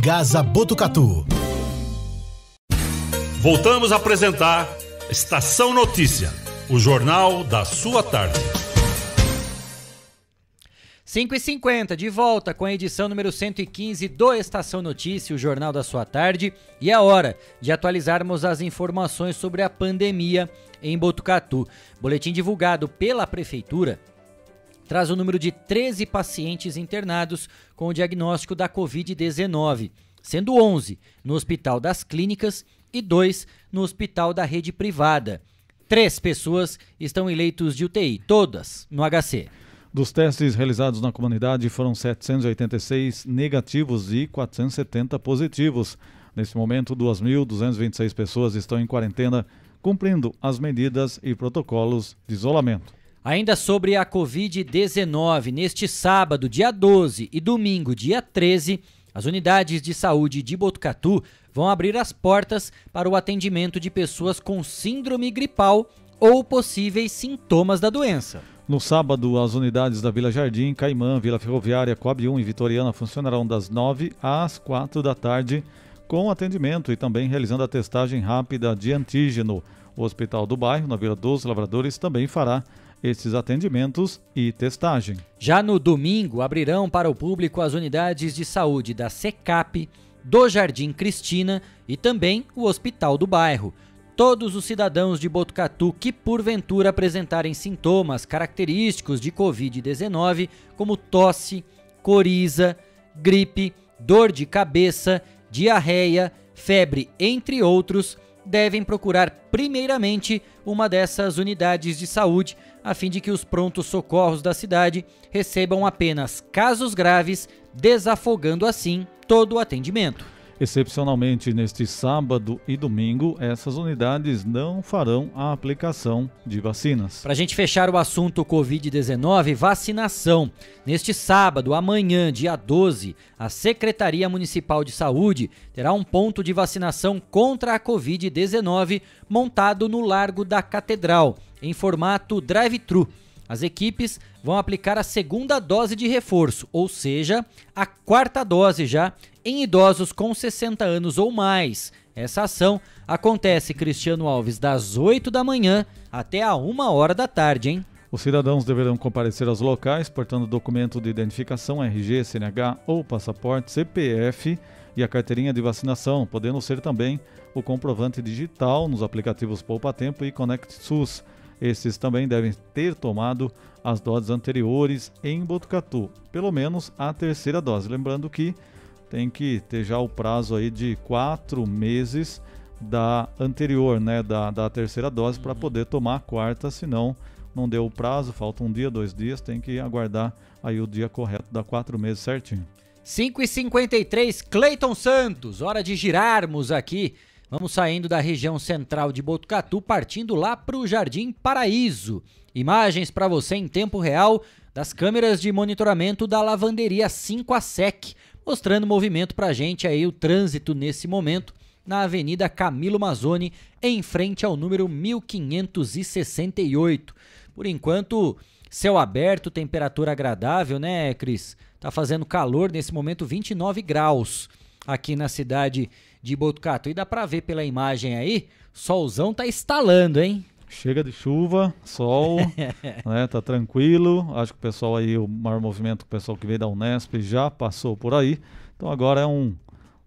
Botucatu. Voltamos a apresentar Estação Notícia, o jornal da sua tarde. 5 e 50 de volta com a edição número 115 do Estação Notícia, o jornal da sua tarde. E é hora de atualizarmos as informações sobre a pandemia em Botucatu. Boletim divulgado pela Prefeitura traz o número de 13 pacientes internados com o diagnóstico da Covid-19, sendo 11 no Hospital das Clínicas e 2 no Hospital da Rede Privada. Três pessoas estão em leitos de UTI, todas no HC. Dos testes realizados na comunidade foram 786 negativos e 470 positivos. Nesse momento, 2.226 pessoas estão em quarentena, cumprindo as medidas e protocolos de isolamento. Ainda sobre a Covid-19, neste sábado, dia 12 e domingo, dia 13, as unidades de saúde de Botucatu vão abrir as portas para o atendimento de pessoas com síndrome gripal ou possíveis sintomas da doença. No sábado, as unidades da Vila Jardim, Caimã, Vila Ferroviária, Coab 1 e Vitoriana funcionarão das 9 às 4 da tarde, com atendimento e também realizando a testagem rápida de antígeno. O Hospital do Bairro, na Vila dos Lavradores, também fará esses atendimentos e testagem. Já no domingo, abrirão para o público as unidades de saúde da SECAP, do Jardim Cristina e também o Hospital do Bairro. Todos os cidadãos de Botucatu que porventura apresentarem sintomas característicos de Covid-19, como tosse, coriza, gripe, dor de cabeça, diarreia, febre, entre outros, devem procurar primeiramente uma dessas unidades de saúde, a fim de que os prontos socorros da cidade recebam apenas casos graves, desafogando assim todo o atendimento. Excepcionalmente, neste sábado e domingo, essas unidades não farão a aplicação de vacinas. Para a gente fechar o assunto Covid-19, vacinação. Neste sábado, amanhã, dia 12, a Secretaria Municipal de Saúde terá um ponto de vacinação contra a Covid-19 montado no Largo da Catedral, em formato drive-thru. As equipes vão aplicar a segunda dose de reforço, ou seja, a quarta dose já em idosos com 60 anos ou mais. Essa ação acontece, Cristiano Alves, das 8 da manhã até a 1 hora da tarde, hein? Os cidadãos deverão comparecer aos locais portando documento de identificação RG, CNH ou passaporte, CPF e a carteirinha de vacinação, podendo ser também o comprovante digital nos aplicativos Poupa Tempo e Conect SUS. Esses também devem ter tomado as doses anteriores em Botucatu, pelo menos a terceira dose. Lembrando que tem que ter já o prazo aí de quatro meses da anterior, né, da, da terceira dose, para poder tomar a quarta, senão não deu o prazo, falta um dia, dois dias, tem que aguardar aí o dia correto, dá quatro meses certinho. 5 e 53 Cleiton Santos, hora de girarmos aqui. Vamos saindo da região central de Botucatu, partindo lá para o Jardim Paraíso. Imagens para você em tempo real das câmeras de monitoramento da lavanderia 5 a SEC, mostrando movimento para a gente aí, o trânsito nesse momento na Avenida Camilo Mazzoni, em frente ao número 1568. Por enquanto, céu aberto, temperatura agradável, né, Cris? Tá fazendo calor nesse momento, 29 graus aqui na cidade de Botucatu. E dá para ver pela imagem aí, solzão tá estalando, hein? Chega de chuva, sol, né, tá tranquilo. Acho que o pessoal aí, o maior movimento, o pessoal que veio da Unesp já passou por aí. Então agora é um,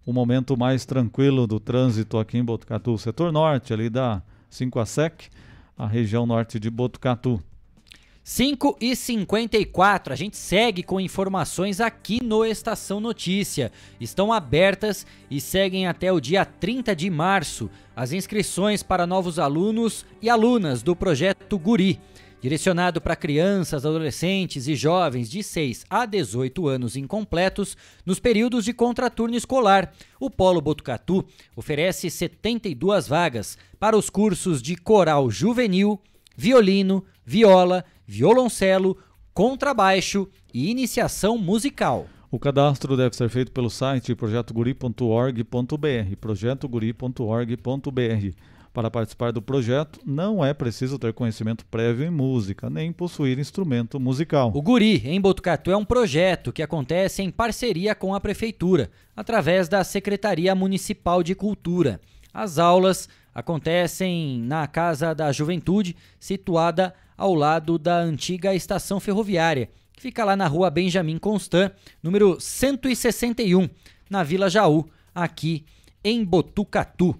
um momento mais tranquilo do trânsito aqui em Botucatu, setor norte ali da 5 a SEC, a região norte de Botucatu. 5 e 54, a gente segue com informações aqui no Estação Notícia. Estão abertas e seguem até o dia 30 de março as inscrições para novos alunos e alunas do projeto Guri. Direcionado para crianças, adolescentes e jovens de 6 a 18 anos incompletos nos períodos de contraturno escolar, o Polo Botucatu oferece 72 vagas para os cursos de coral juvenil, violino, viola, violoncelo, contrabaixo e iniciação musical. O cadastro deve ser feito pelo site projetoguri.org.br, projetoguri.org.br. Para participar do projeto, não é preciso ter conhecimento prévio em música, nem possuir instrumento musical. O Guri, em Botucatu, é um projeto que acontece em parceria com a Prefeitura, através da Secretaria Municipal de Cultura. As aulas acontecem na Casa da Juventude, situada ao lado da antiga estação ferroviária, que fica lá na rua Benjamin Constant, número 161, na Vila Jaú, aqui em Botucatu.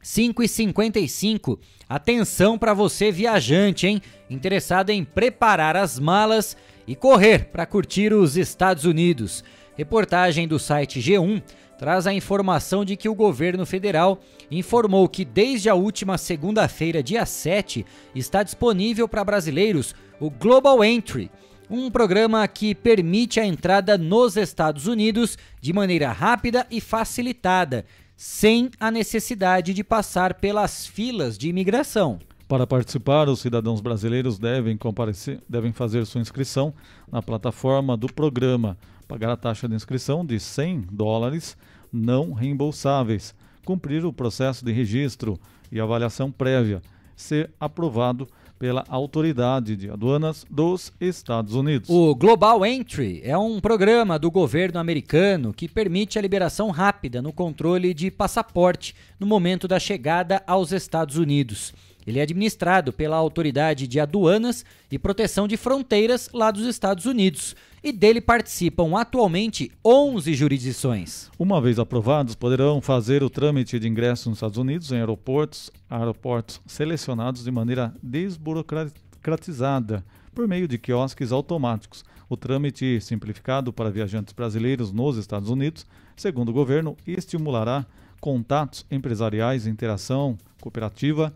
5 e 55 Atenção para você viajante, hein? Interessado em preparar as malas e correr para curtir os Estados Unidos. Reportagem do site G1 traz a informação de que o governo federal informou que desde a última segunda-feira, dia 7, está disponível para brasileiros o Global Entry, um programa que permite a entrada nos Estados Unidos de maneira rápida e facilitada, sem a necessidade de passar pelas filas de imigração. Para participar, os cidadãos brasileiros devem comparecer, devem fazer sua inscrição na plataforma do programa, pagar a taxa de inscrição de 100 dólares não reembolsáveis, cumprir o processo de registro e avaliação prévia, ser aprovado pela autoridade de aduanas dos Estados Unidos. O Global Entry é um programa do governo americano que permite a liberação rápida no controle de passaporte no momento da chegada aos Estados Unidos. Ele é administrado pela Autoridade de Aduanas e Proteção de Fronteiras lá dos Estados Unidos e dele participam atualmente 11 jurisdições. Uma vez aprovados, poderão fazer o trâmite de ingresso nos Estados Unidos em aeroportos, aeroportos selecionados de maneira desburocratizada por meio de quiosques automáticos. O trâmite simplificado para viajantes brasileiros nos Estados Unidos, segundo o governo, estimulará contatos empresariais, interação cooperativa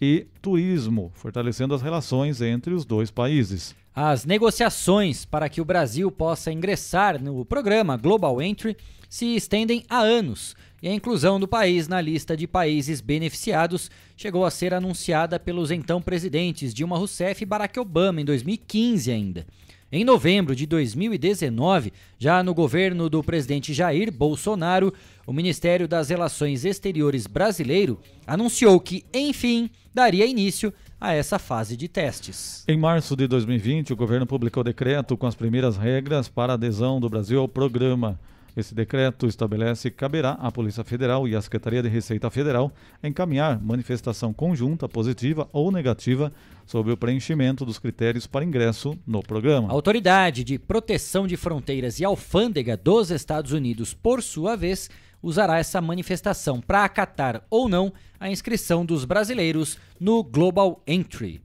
e turismo, fortalecendo as relações entre os dois países. As negociações para que o Brasil possa ingressar no programa Global Entry se estendem há anos e a inclusão do país na lista de países beneficiados chegou a ser anunciada pelos então presidentes Dilma Rousseff e Barack Obama em 2015 ainda. Em novembro de 2019, já no governo do presidente Jair Bolsonaro, o Ministério das Relações Exteriores brasileiro anunciou que, enfim, daria início a essa fase de testes. Em março de 2020, o governo publicou decreto com as primeiras regras para adesão do Brasil ao programa. Esse decreto estabelece que caberá à Polícia Federal e à Secretaria de Receita Federal encaminhar manifestação conjunta positiva ou negativa sobre o preenchimento dos critérios para ingresso no programa. A Autoridade de Proteção de Fronteiras e Alfândega dos Estados Unidos, por sua vez, usará essa manifestação para acatar ou não a inscrição dos brasileiros no Global Entry.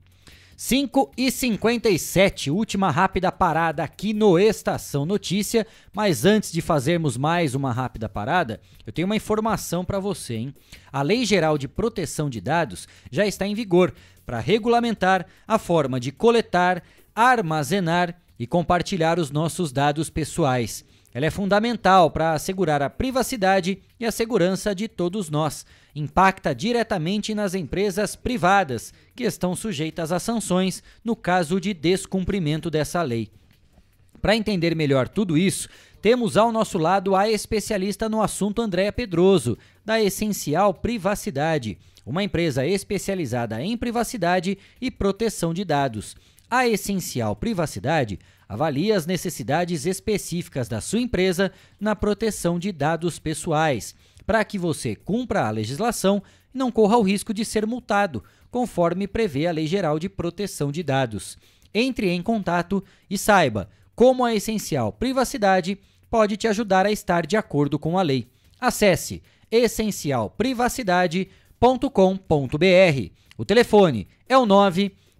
5 e 57, última rápida parada aqui no Estação Notícia. Mas antes de fazermos mais uma rápida parada, eu tenho uma informação para você, hein? A Lei Geral de Proteção de Dados já está em vigor para regulamentar a forma de coletar, armazenar e compartilhar os nossos dados pessoais. Ela é fundamental para assegurar a privacidade e a segurança de todos nós impacta diretamente nas empresas privadas, que estão sujeitas a sanções no caso de descumprimento dessa lei. Para entender melhor tudo isso, temos ao nosso lado a especialista no assunto Andréa Pedroso, da Essencial Privacidade, uma empresa especializada em privacidade e proteção de dados. A Essencial Privacidade avalia as necessidades específicas da sua empresa na proteção de dados pessoais para que você cumpra a legislação e não corra o risco de ser multado, conforme prevê a Lei Geral de Proteção de Dados. Entre em contato e saiba como a essencial privacidade pode te ajudar a estar de acordo com a lei. Acesse essencialprivacidade.com.br. O telefone é o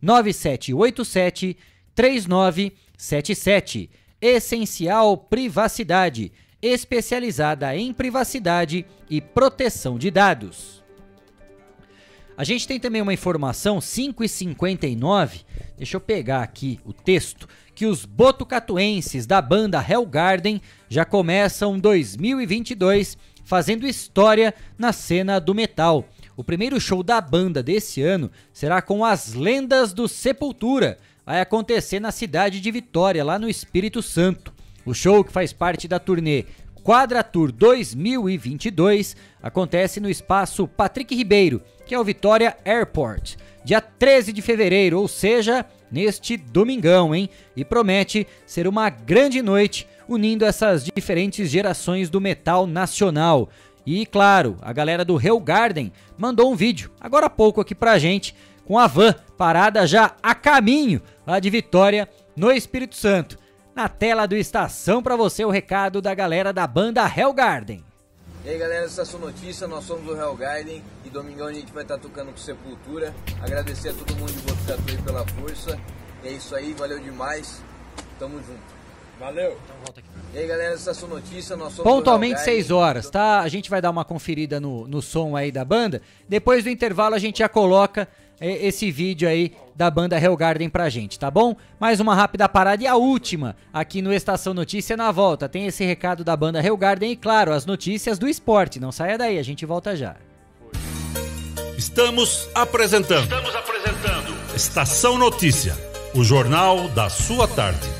99787 3977. Essencial Privacidade especializada em privacidade e proteção de dados. A gente tem também uma informação 5 e 59, deixa eu pegar aqui o texto, que os botucatuenses da banda Hellgarden já começam 2022 fazendo história na cena do metal. O primeiro show da banda desse ano será com as Lendas do Sepultura. Vai acontecer na cidade de Vitória, lá no Espírito Santo. O show, que faz parte da turnê Quadratour 2022, acontece no espaço Patrick Ribeiro, que é o Vitória Airport, dia 13 de fevereiro, ou seja, neste domingão, hein? E promete ser uma grande noite unindo essas diferentes gerações do metal nacional. E claro, a galera do Hell Garden mandou um vídeo agora há pouco aqui pra gente com a van parada já a caminho lá de Vitória no Espírito Santo na tela do Estação para você o recado da galera da banda Hellgarden. E aí galera do Estação Notícia, nós somos o Hellgarden e domingão a gente vai estar tá tocando com Sepultura. Agradecer a todo mundo de Botucatu aí pela força. É isso aí, valeu demais. Tamo junto. Valeu. Então volta aqui. E aí galera Estação Notícia, nós somos Pontualmente 6 horas, tá? A gente vai dar uma conferida no, no som aí da banda. Depois do intervalo a gente já coloca esse vídeo aí da banda Hellgarden pra gente, tá bom? Mais uma rápida parada e a última aqui no Estação Notícia na volta. Tem esse recado da banda Hellgarden e, claro, as notícias do esporte. Não saia daí, a gente volta já. Estamos apresentando. Estamos apresentando. Estação Notícia, o jornal da sua tarde.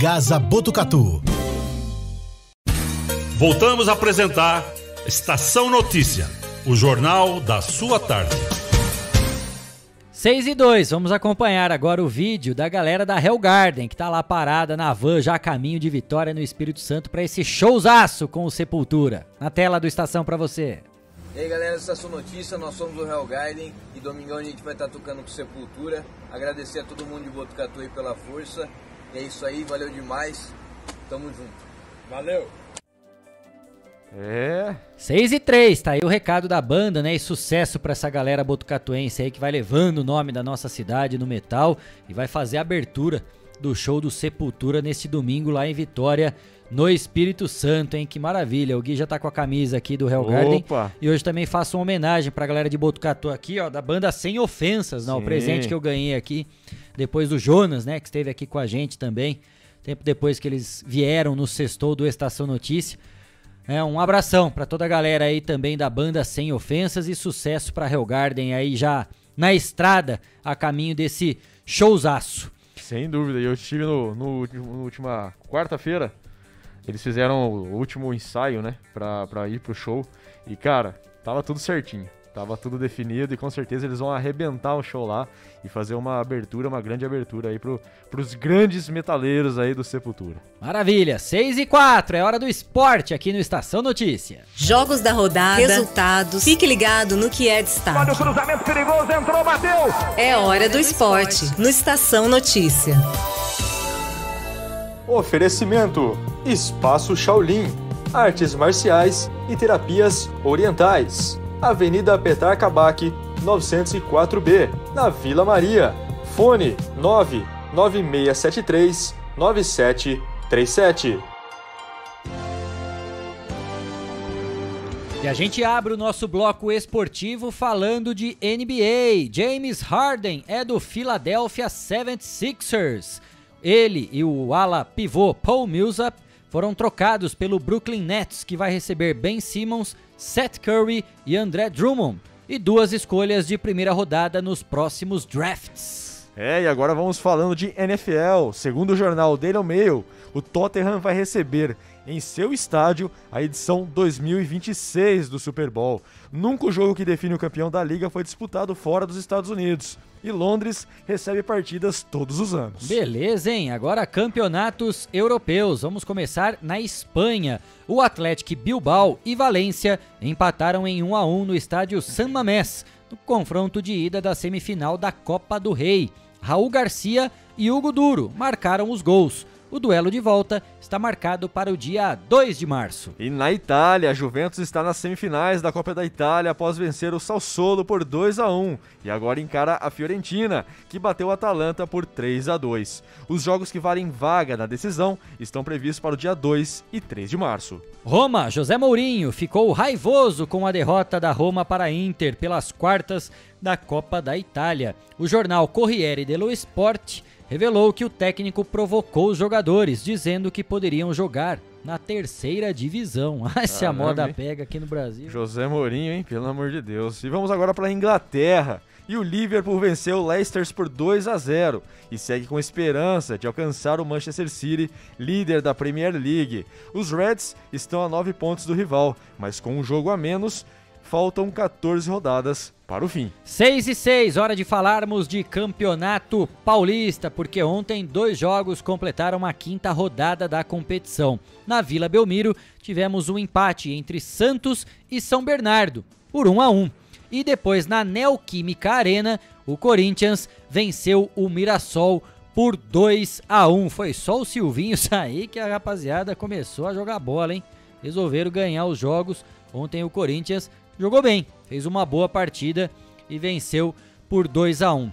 Botucatu. Voltamos a apresentar Estação Notícia, o jornal da sua tarde. 6 e 2, vamos acompanhar agora o vídeo da galera da Hell Garden, que tá lá parada na van, já a caminho de Vitória no Espírito Santo para esse showzaço com o Sepultura. Na tela do Estação para você. E aí galera, Estação Notícia, nós somos o Real Garden e domingão a gente vai estar tocando com Sepultura. Agradecer a todo mundo de Botucatu aí pela força. E é isso aí, valeu demais. Tamo junto. Valeu! É. 6 e 3, tá aí o recado da banda, né? E sucesso pra essa galera botucatuense aí que vai levando o nome da nossa cidade no metal e vai fazer a abertura do show do Sepultura neste domingo lá em Vitória, no Espírito Santo, hein? Que maravilha. O Gui já tá com a camisa aqui do Hell Garden. Opa. E hoje também faço uma homenagem pra galera de Botucatu aqui, ó, da banda Sem Ofensas, né? O presente que eu ganhei aqui depois do Jonas, né? Que esteve aqui com a gente também. Tempo depois que eles vieram no sextou do Estação Notícia. É, um abração pra toda a galera aí também da banda Sem Ofensas e sucesso pra Hell Garden aí já na estrada a caminho desse showzaço. Sem dúvida. E eu estive no, no, na última quarta-feira. Eles fizeram o último ensaio, né? Pra, pra ir pro show. E, cara, tava tudo certinho. Tava tudo definido e com certeza eles vão arrebentar o show lá e fazer uma abertura, uma grande abertura aí pro, pros grandes metaleiros aí do Sepultura. Maravilha, 6 e 4, é hora do esporte aqui no Estação Notícia. Jogos da rodada, resultados. Fique ligado no que é destaque. Olha o cruzamento perigoso, entrou, bateu! É hora do esporte no Estação Notícia. Oferecimento: Espaço Shaolin, Artes Marciais e Terapias Orientais. Avenida Petar Kabak, 904B, na Vila Maria. Fone 99673 9737. E a gente abre o nosso bloco esportivo falando de NBA. James Harden é do Philadelphia 76ers. Ele e o ala pivô Paul Millsap foram trocados pelo Brooklyn Nets, que vai receber Ben Simmons, Seth Curry e André Drummond, e duas escolhas de primeira rodada nos próximos drafts. É, e agora vamos falando de NFL. Segundo o jornal Daily Mail, o Tottenham vai receber em seu estádio a edição 2026 do Super Bowl. Nunca o jogo que define o campeão da liga foi disputado fora dos Estados Unidos. E Londres recebe partidas todos os anos. Beleza, hein? Agora campeonatos europeus. Vamos começar na Espanha. O Atlético Bilbao e Valência empataram em 1 a 1 no estádio San Mamés, no confronto de ida da semifinal da Copa do Rei. Raul Garcia e Hugo Duro marcaram os gols. O duelo de volta está marcado para o dia 2 de março. E na Itália, a Juventus está nas semifinais da Copa da Itália após vencer o Sassuolo por 2 a 1 e agora encara a Fiorentina, que bateu o Atalanta por 3 a 2. Os jogos que valem vaga na decisão estão previstos para o dia 2 e 3 de março. Roma, José Mourinho ficou raivoso com a derrota da Roma para a Inter pelas quartas da Copa da Itália. O jornal Corriere dello Sport revelou que o técnico provocou os jogadores, dizendo que poderiam jogar na terceira divisão. Ah, se a moda hein? pega aqui no Brasil. José Mourinho, hein? Pelo amor de Deus. E vamos agora para a Inglaterra. E o Liverpool venceu o Leicester por 2 a 0 e segue com esperança de alcançar o Manchester City, líder da Premier League. Os Reds estão a 9 pontos do rival, mas com um jogo a menos, faltam 14 rodadas para o fim. 6 e 6, hora de falarmos de campeonato paulista, porque ontem dois jogos completaram a quinta rodada da competição. Na Vila Belmiro, tivemos um empate entre Santos e São Bernardo, por 1 a 1. E depois na Neoquímica Arena, o Corinthians venceu o Mirassol por 2 a 1. Foi só o Silvinho sair que a rapaziada começou a jogar bola, hein? Resolveram ganhar os jogos. Ontem o Corinthians jogou bem, fez uma boa partida e venceu por 2 a 1.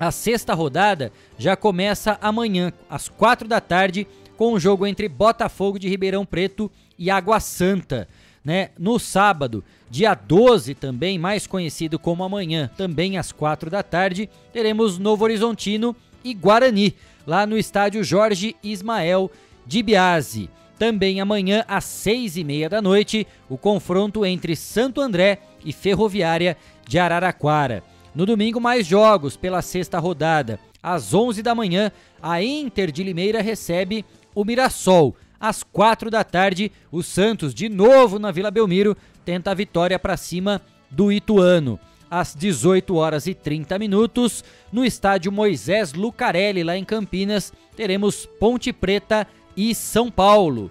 A sexta rodada já começa amanhã, às 4 da tarde, com o jogo entre Botafogo de Ribeirão Preto e Água Santa. Né? No sábado, dia 12 também, mais conhecido como amanhã, também às 4 da tarde, teremos Novo Horizontino e Guarani, lá no estádio Jorge Ismael de Biase. Também amanhã, às 6 e meia da noite, o confronto entre Santo André e Ferroviária de Araraquara. No domingo, mais jogos pela sexta rodada. Às 11 da manhã, a Inter de Limeira recebe o Mirassol. Às 4 da tarde, o Santos, de novo na Vila Belmiro, tenta a vitória para cima do Ituano. às 18 horas e 30 minutos, no estádio Moisés Lucarelli, lá em Campinas, teremos Ponte Preta e São Paulo.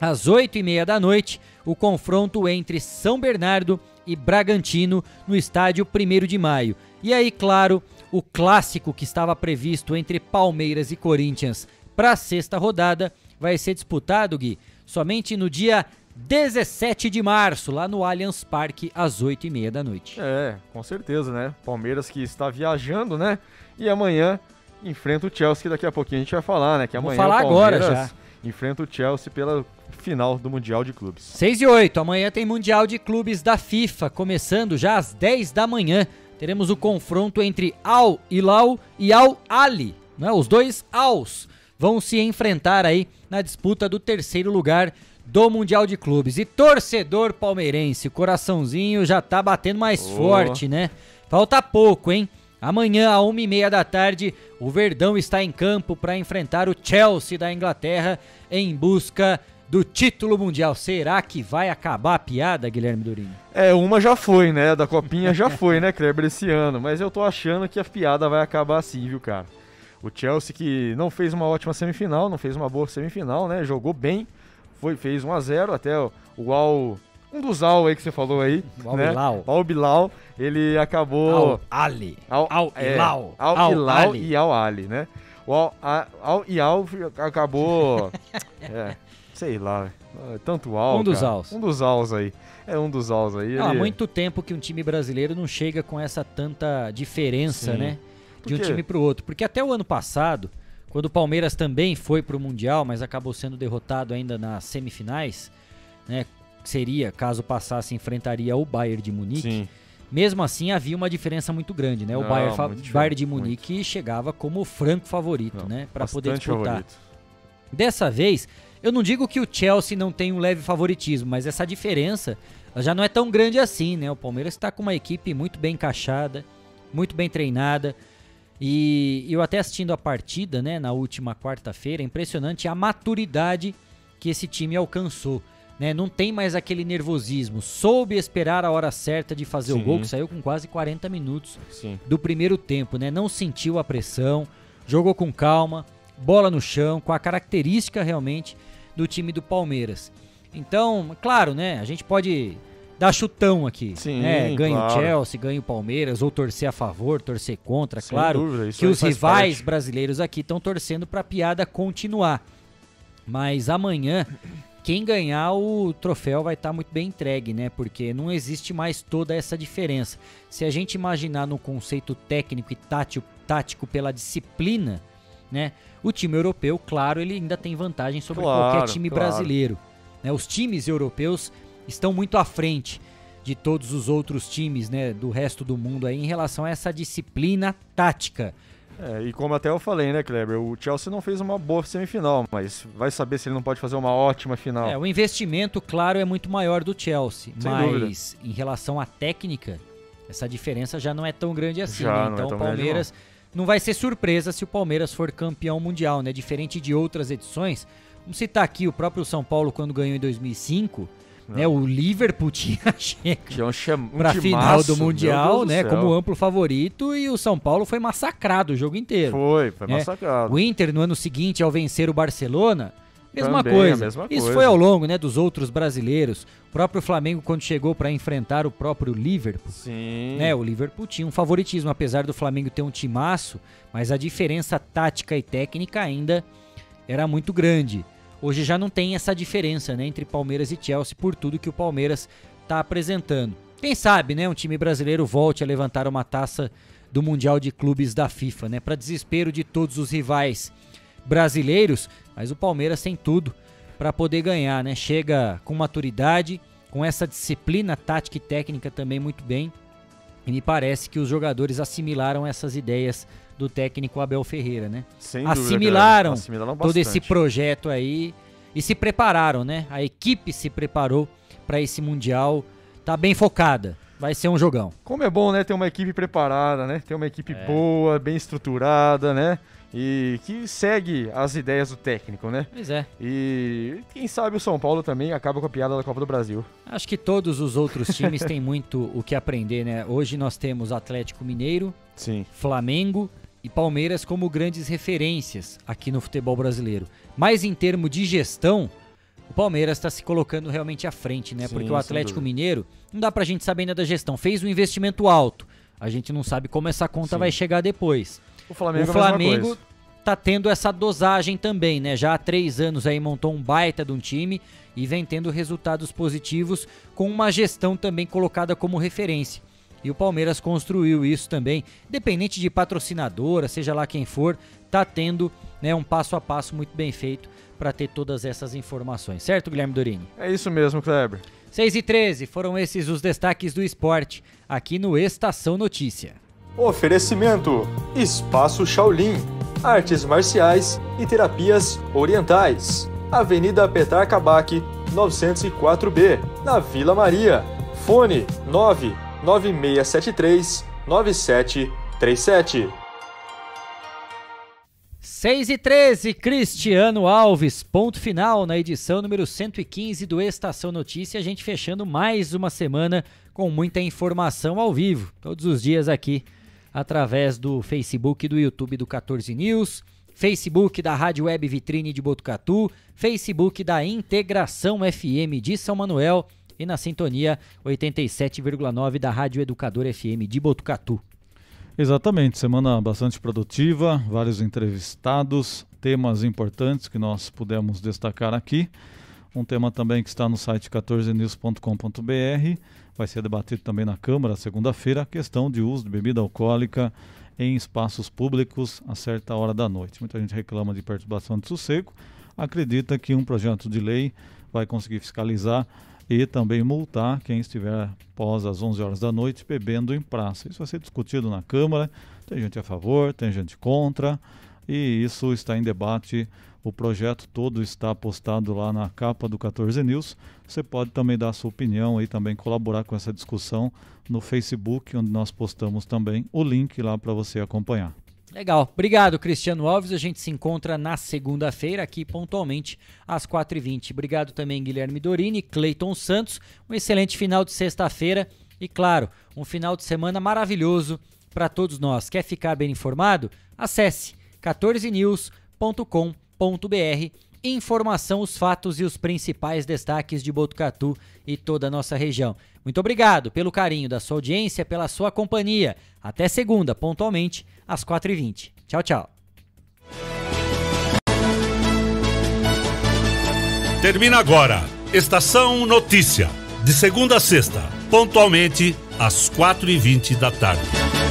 Às 8 e meia da noite, o confronto entre São Bernardo e Bragantino no estádio 1 de maio. E aí, claro, o clássico que estava previsto entre Palmeiras e Corinthians para a sexta rodada vai ser disputado, Gui, somente no dia 17 de março, lá no Allianz Parque, às 8h30 da noite. É, com certeza, né? Palmeiras que está viajando, né? E amanhã enfrenta o Chelsea, que daqui a pouquinho a gente vai falar, né? Que amanhã falar o Palmeiras agora já. enfrenta o Chelsea pela final do Mundial de Clubes. 6 e 8, amanhã tem Mundial de Clubes da FIFA, começando já às 10 da manhã. Teremos o confronto entre Al Hilal e Al Ali, né? Os dois Als vão se enfrentar aí na disputa do terceiro lugar do Mundial de Clubes. E torcedor palmeirense, coraçãozinho já tá batendo mais Oh. forte, né? Falta pouco, hein? Amanhã, às uma e meia da tarde, o Verdão está em campo para enfrentar o Chelsea da Inglaterra em busca do título mundial. Será que vai acabar a piada, Guilherme Durinho? É, uma já foi, né? Da copinha já foi, né, Kleber, esse ano. Mas eu tô achando que a piada vai acabar assim, viu, cara? O Chelsea que não fez uma ótima semifinal, não fez uma boa semifinal, né? Jogou bem, foi, fez 1 a 0 até o, o Al... Um dos Al aí que você falou aí, Al né? Hilal. Al Bilal, ele acabou... Al Ali. Al, Al é, Hilal. Al Al Hilal Ali. e Al Ali, né? O Al, Al e Al acabou... é, sei lá, é, tanto Al, Um dos cara. Als. Um dos Als aí. É um dos Als aí. Não, há ele- muito tempo que um time brasileiro não chega com essa tanta diferença, Sim. né? De um time pro outro. Porque até o ano passado, quando o Palmeiras também foi pro Mundial, mas acabou sendo derrotado ainda nas semifinais, né? Seria, caso passasse, enfrentaria o Bayern de Munique. Sim. Mesmo assim, havia uma diferença muito grande, né? O Não, Bayern, muito Bayern de Munique chegava como o franco favorito, né? Para poder disputar. favorito. Dessa vez, eu não digo que o Chelsea não tem um leve favoritismo, mas essa diferença já não é tão grande assim, né? O Palmeiras está com uma equipe muito bem encaixada, muito bem treinada. E eu até assistindo a partida, né, na última quarta-feira, é impressionante a maturidade que esse time alcançou. Né? Não tem mais aquele nervosismo. Soube esperar a hora certa de fazer o Sim. gol, que saiu com quase 40 minutos Sim. do primeiro tempo, né? Não sentiu a pressão, jogou com calma, bola no chão, com a característica realmente do time do Palmeiras. Então, claro, né? A gente pode dar chutão aqui. Sim, né? Ganha claro. o Chelsea, ganha o Palmeiras, ou torcer a favor, torcer contra, Sem claro. dúvida, que os rivais parte. brasileiros aqui estão torcendo para a piada continuar. Mas amanhã, quem ganhar o troféu vai estar muito bem entregue, né? Porque não existe mais toda essa diferença. Se a gente imaginar no conceito técnico e tático, tático pela disciplina, né? O time europeu, claro, ele ainda tem vantagem sobre Claro, qualquer time claro. brasileiro. né? Os times europeus estão muito à frente de todos os outros times, né, do resto do mundo aí em relação a essa disciplina tática. É, e como até eu falei, né, Kleber? O Chelsea não fez uma boa semifinal, mas vai saber se ele não pode fazer uma ótima final. É, o investimento, claro, é muito maior do Chelsea, Sem mas em relação à técnica, essa diferença já não é tão grande assim, Já né? é Então tão o Palmeiras não vai ser surpresa se o Palmeiras for campeão mundial, né? Diferente de outras edições. Vamos citar aqui o próprio São Paulo quando ganhou em 2005, né? O Liverpool tinha chega Tinha um, pra timaço, final do Mundial, do né? Como amplo favorito e o São Paulo foi massacrado o jogo inteiro. Foi, foi né? massacrado. O Inter no ano seguinte ao vencer o Barcelona, mesma Também, coisa. mesma Isso coisa. foi ao longo, né, dos outros brasileiros. O próprio Flamengo quando chegou para enfrentar o próprio Liverpool, Sim. né? O Liverpool tinha um favoritismo apesar do Flamengo ter um timaço, mas a diferença tática e técnica ainda era muito grande. Hoje já não tem essa diferença, né, entre Palmeiras e Chelsea por tudo que o Palmeiras está apresentando. Quem sabe, né, um time brasileiro volte a levantar uma taça do Mundial de Clubes da FIFA, né, para desespero de todos os rivais brasileiros, mas o Palmeiras tem tudo para poder ganhar, né? Chega com maturidade, com essa disciplina tática e técnica também muito bem. E me parece que os jogadores assimilaram essas ideias do técnico Abel Ferreira, né? Sem dúvida, assimilaram cara. Assimilaram todo esse projeto aí e se prepararam, né? A equipe se preparou para esse mundial, tá bem focada. Vai ser um jogão. Como é bom, né, ter uma equipe preparada, né? Ter uma equipe boa, bem estruturada, né? E que segue as ideias do técnico, né? Pois é. E quem sabe o São Paulo também acaba com a piada da Copa do Brasil. Acho que todos os outros times têm muito o que aprender, né? Hoje nós temos Atlético Mineiro, Sim. Flamengo e Palmeiras como grandes referências aqui no futebol brasileiro. Mas em termos de gestão, o Palmeiras está se colocando realmente à frente, né? Sim, Porque o Atlético. Mineiro, não dá pra gente saber ainda da gestão, fez um investimento alto. A gente não sabe como essa conta Sim. vai chegar depois. O Flamengo, o é Flamengo tá tendo essa dosagem também, né? Já há três anos aí montou um baita de um time e vem tendo resultados positivos com uma gestão também colocada como referência. E o Palmeiras construiu isso também, independente de patrocinadora, seja lá quem for, tá tendo né, um passo a passo muito bem feito para ter todas essas informações, certo, Guilherme Dorini? É isso mesmo, Kleber. 6 e 13 foram esses os destaques do esporte aqui no Estação Notícia. Oferecimento: Espaço Shaolin, Artes Marciais e Terapias Orientais. Avenida Petar Kabak, 904B, na Vila Maria. Fone 99673 9737. 6 e 13, Cristiano Alves, ponto final na edição número 115 do Estação Notícia. A gente fechando mais uma semana com muita informação ao vivo, todos os dias aqui, através do Facebook e do YouTube do 14 News, Facebook da Rádio Web Vitrine de Botucatu, Facebook da Integração FM de São Manuel e na sintonia 87,9 da Rádio Educador FM de Botucatu. Exatamente, semana bastante produtiva, vários entrevistados, temas importantes que nós pudemos destacar aqui. Um tema também que está no site 14news.com.br, vai ser debatido também na Câmara segunda-feira, a questão de uso de bebida alcoólica em espaços públicos a certa hora da noite. Muita gente reclama de perturbação de sossego, acredita que um projeto de lei vai conseguir fiscalizar e também multar quem estiver após as 11 horas da noite bebendo em praça. Isso vai ser discutido na Câmara, tem gente a favor, tem gente contra, e isso está em debate. O projeto todo está postado lá na capa do 14 News. Você pode também dar a sua opinião e também colaborar com essa discussão no Facebook, onde nós postamos também o link lá para você acompanhar. Legal. Obrigado, Cristiano Alves. A gente se encontra na segunda-feira, aqui pontualmente, às 4h20. Obrigado também, Guilherme Dorini, Cleiton Santos. Um excelente final de sexta-feira e, claro, um final de semana maravilhoso para todos nós. Quer ficar bem informado? Acesse 14news.com.br. Informação, os fatos e os principais destaques de Botucatu e toda a nossa região. Muito obrigado pelo carinho da sua audiência, pela sua companhia. Até segunda, pontualmente, às 4h20. Tchau, tchau. Termina agora. Estação Notícia. De segunda a sexta, pontualmente às 4h20 da tarde.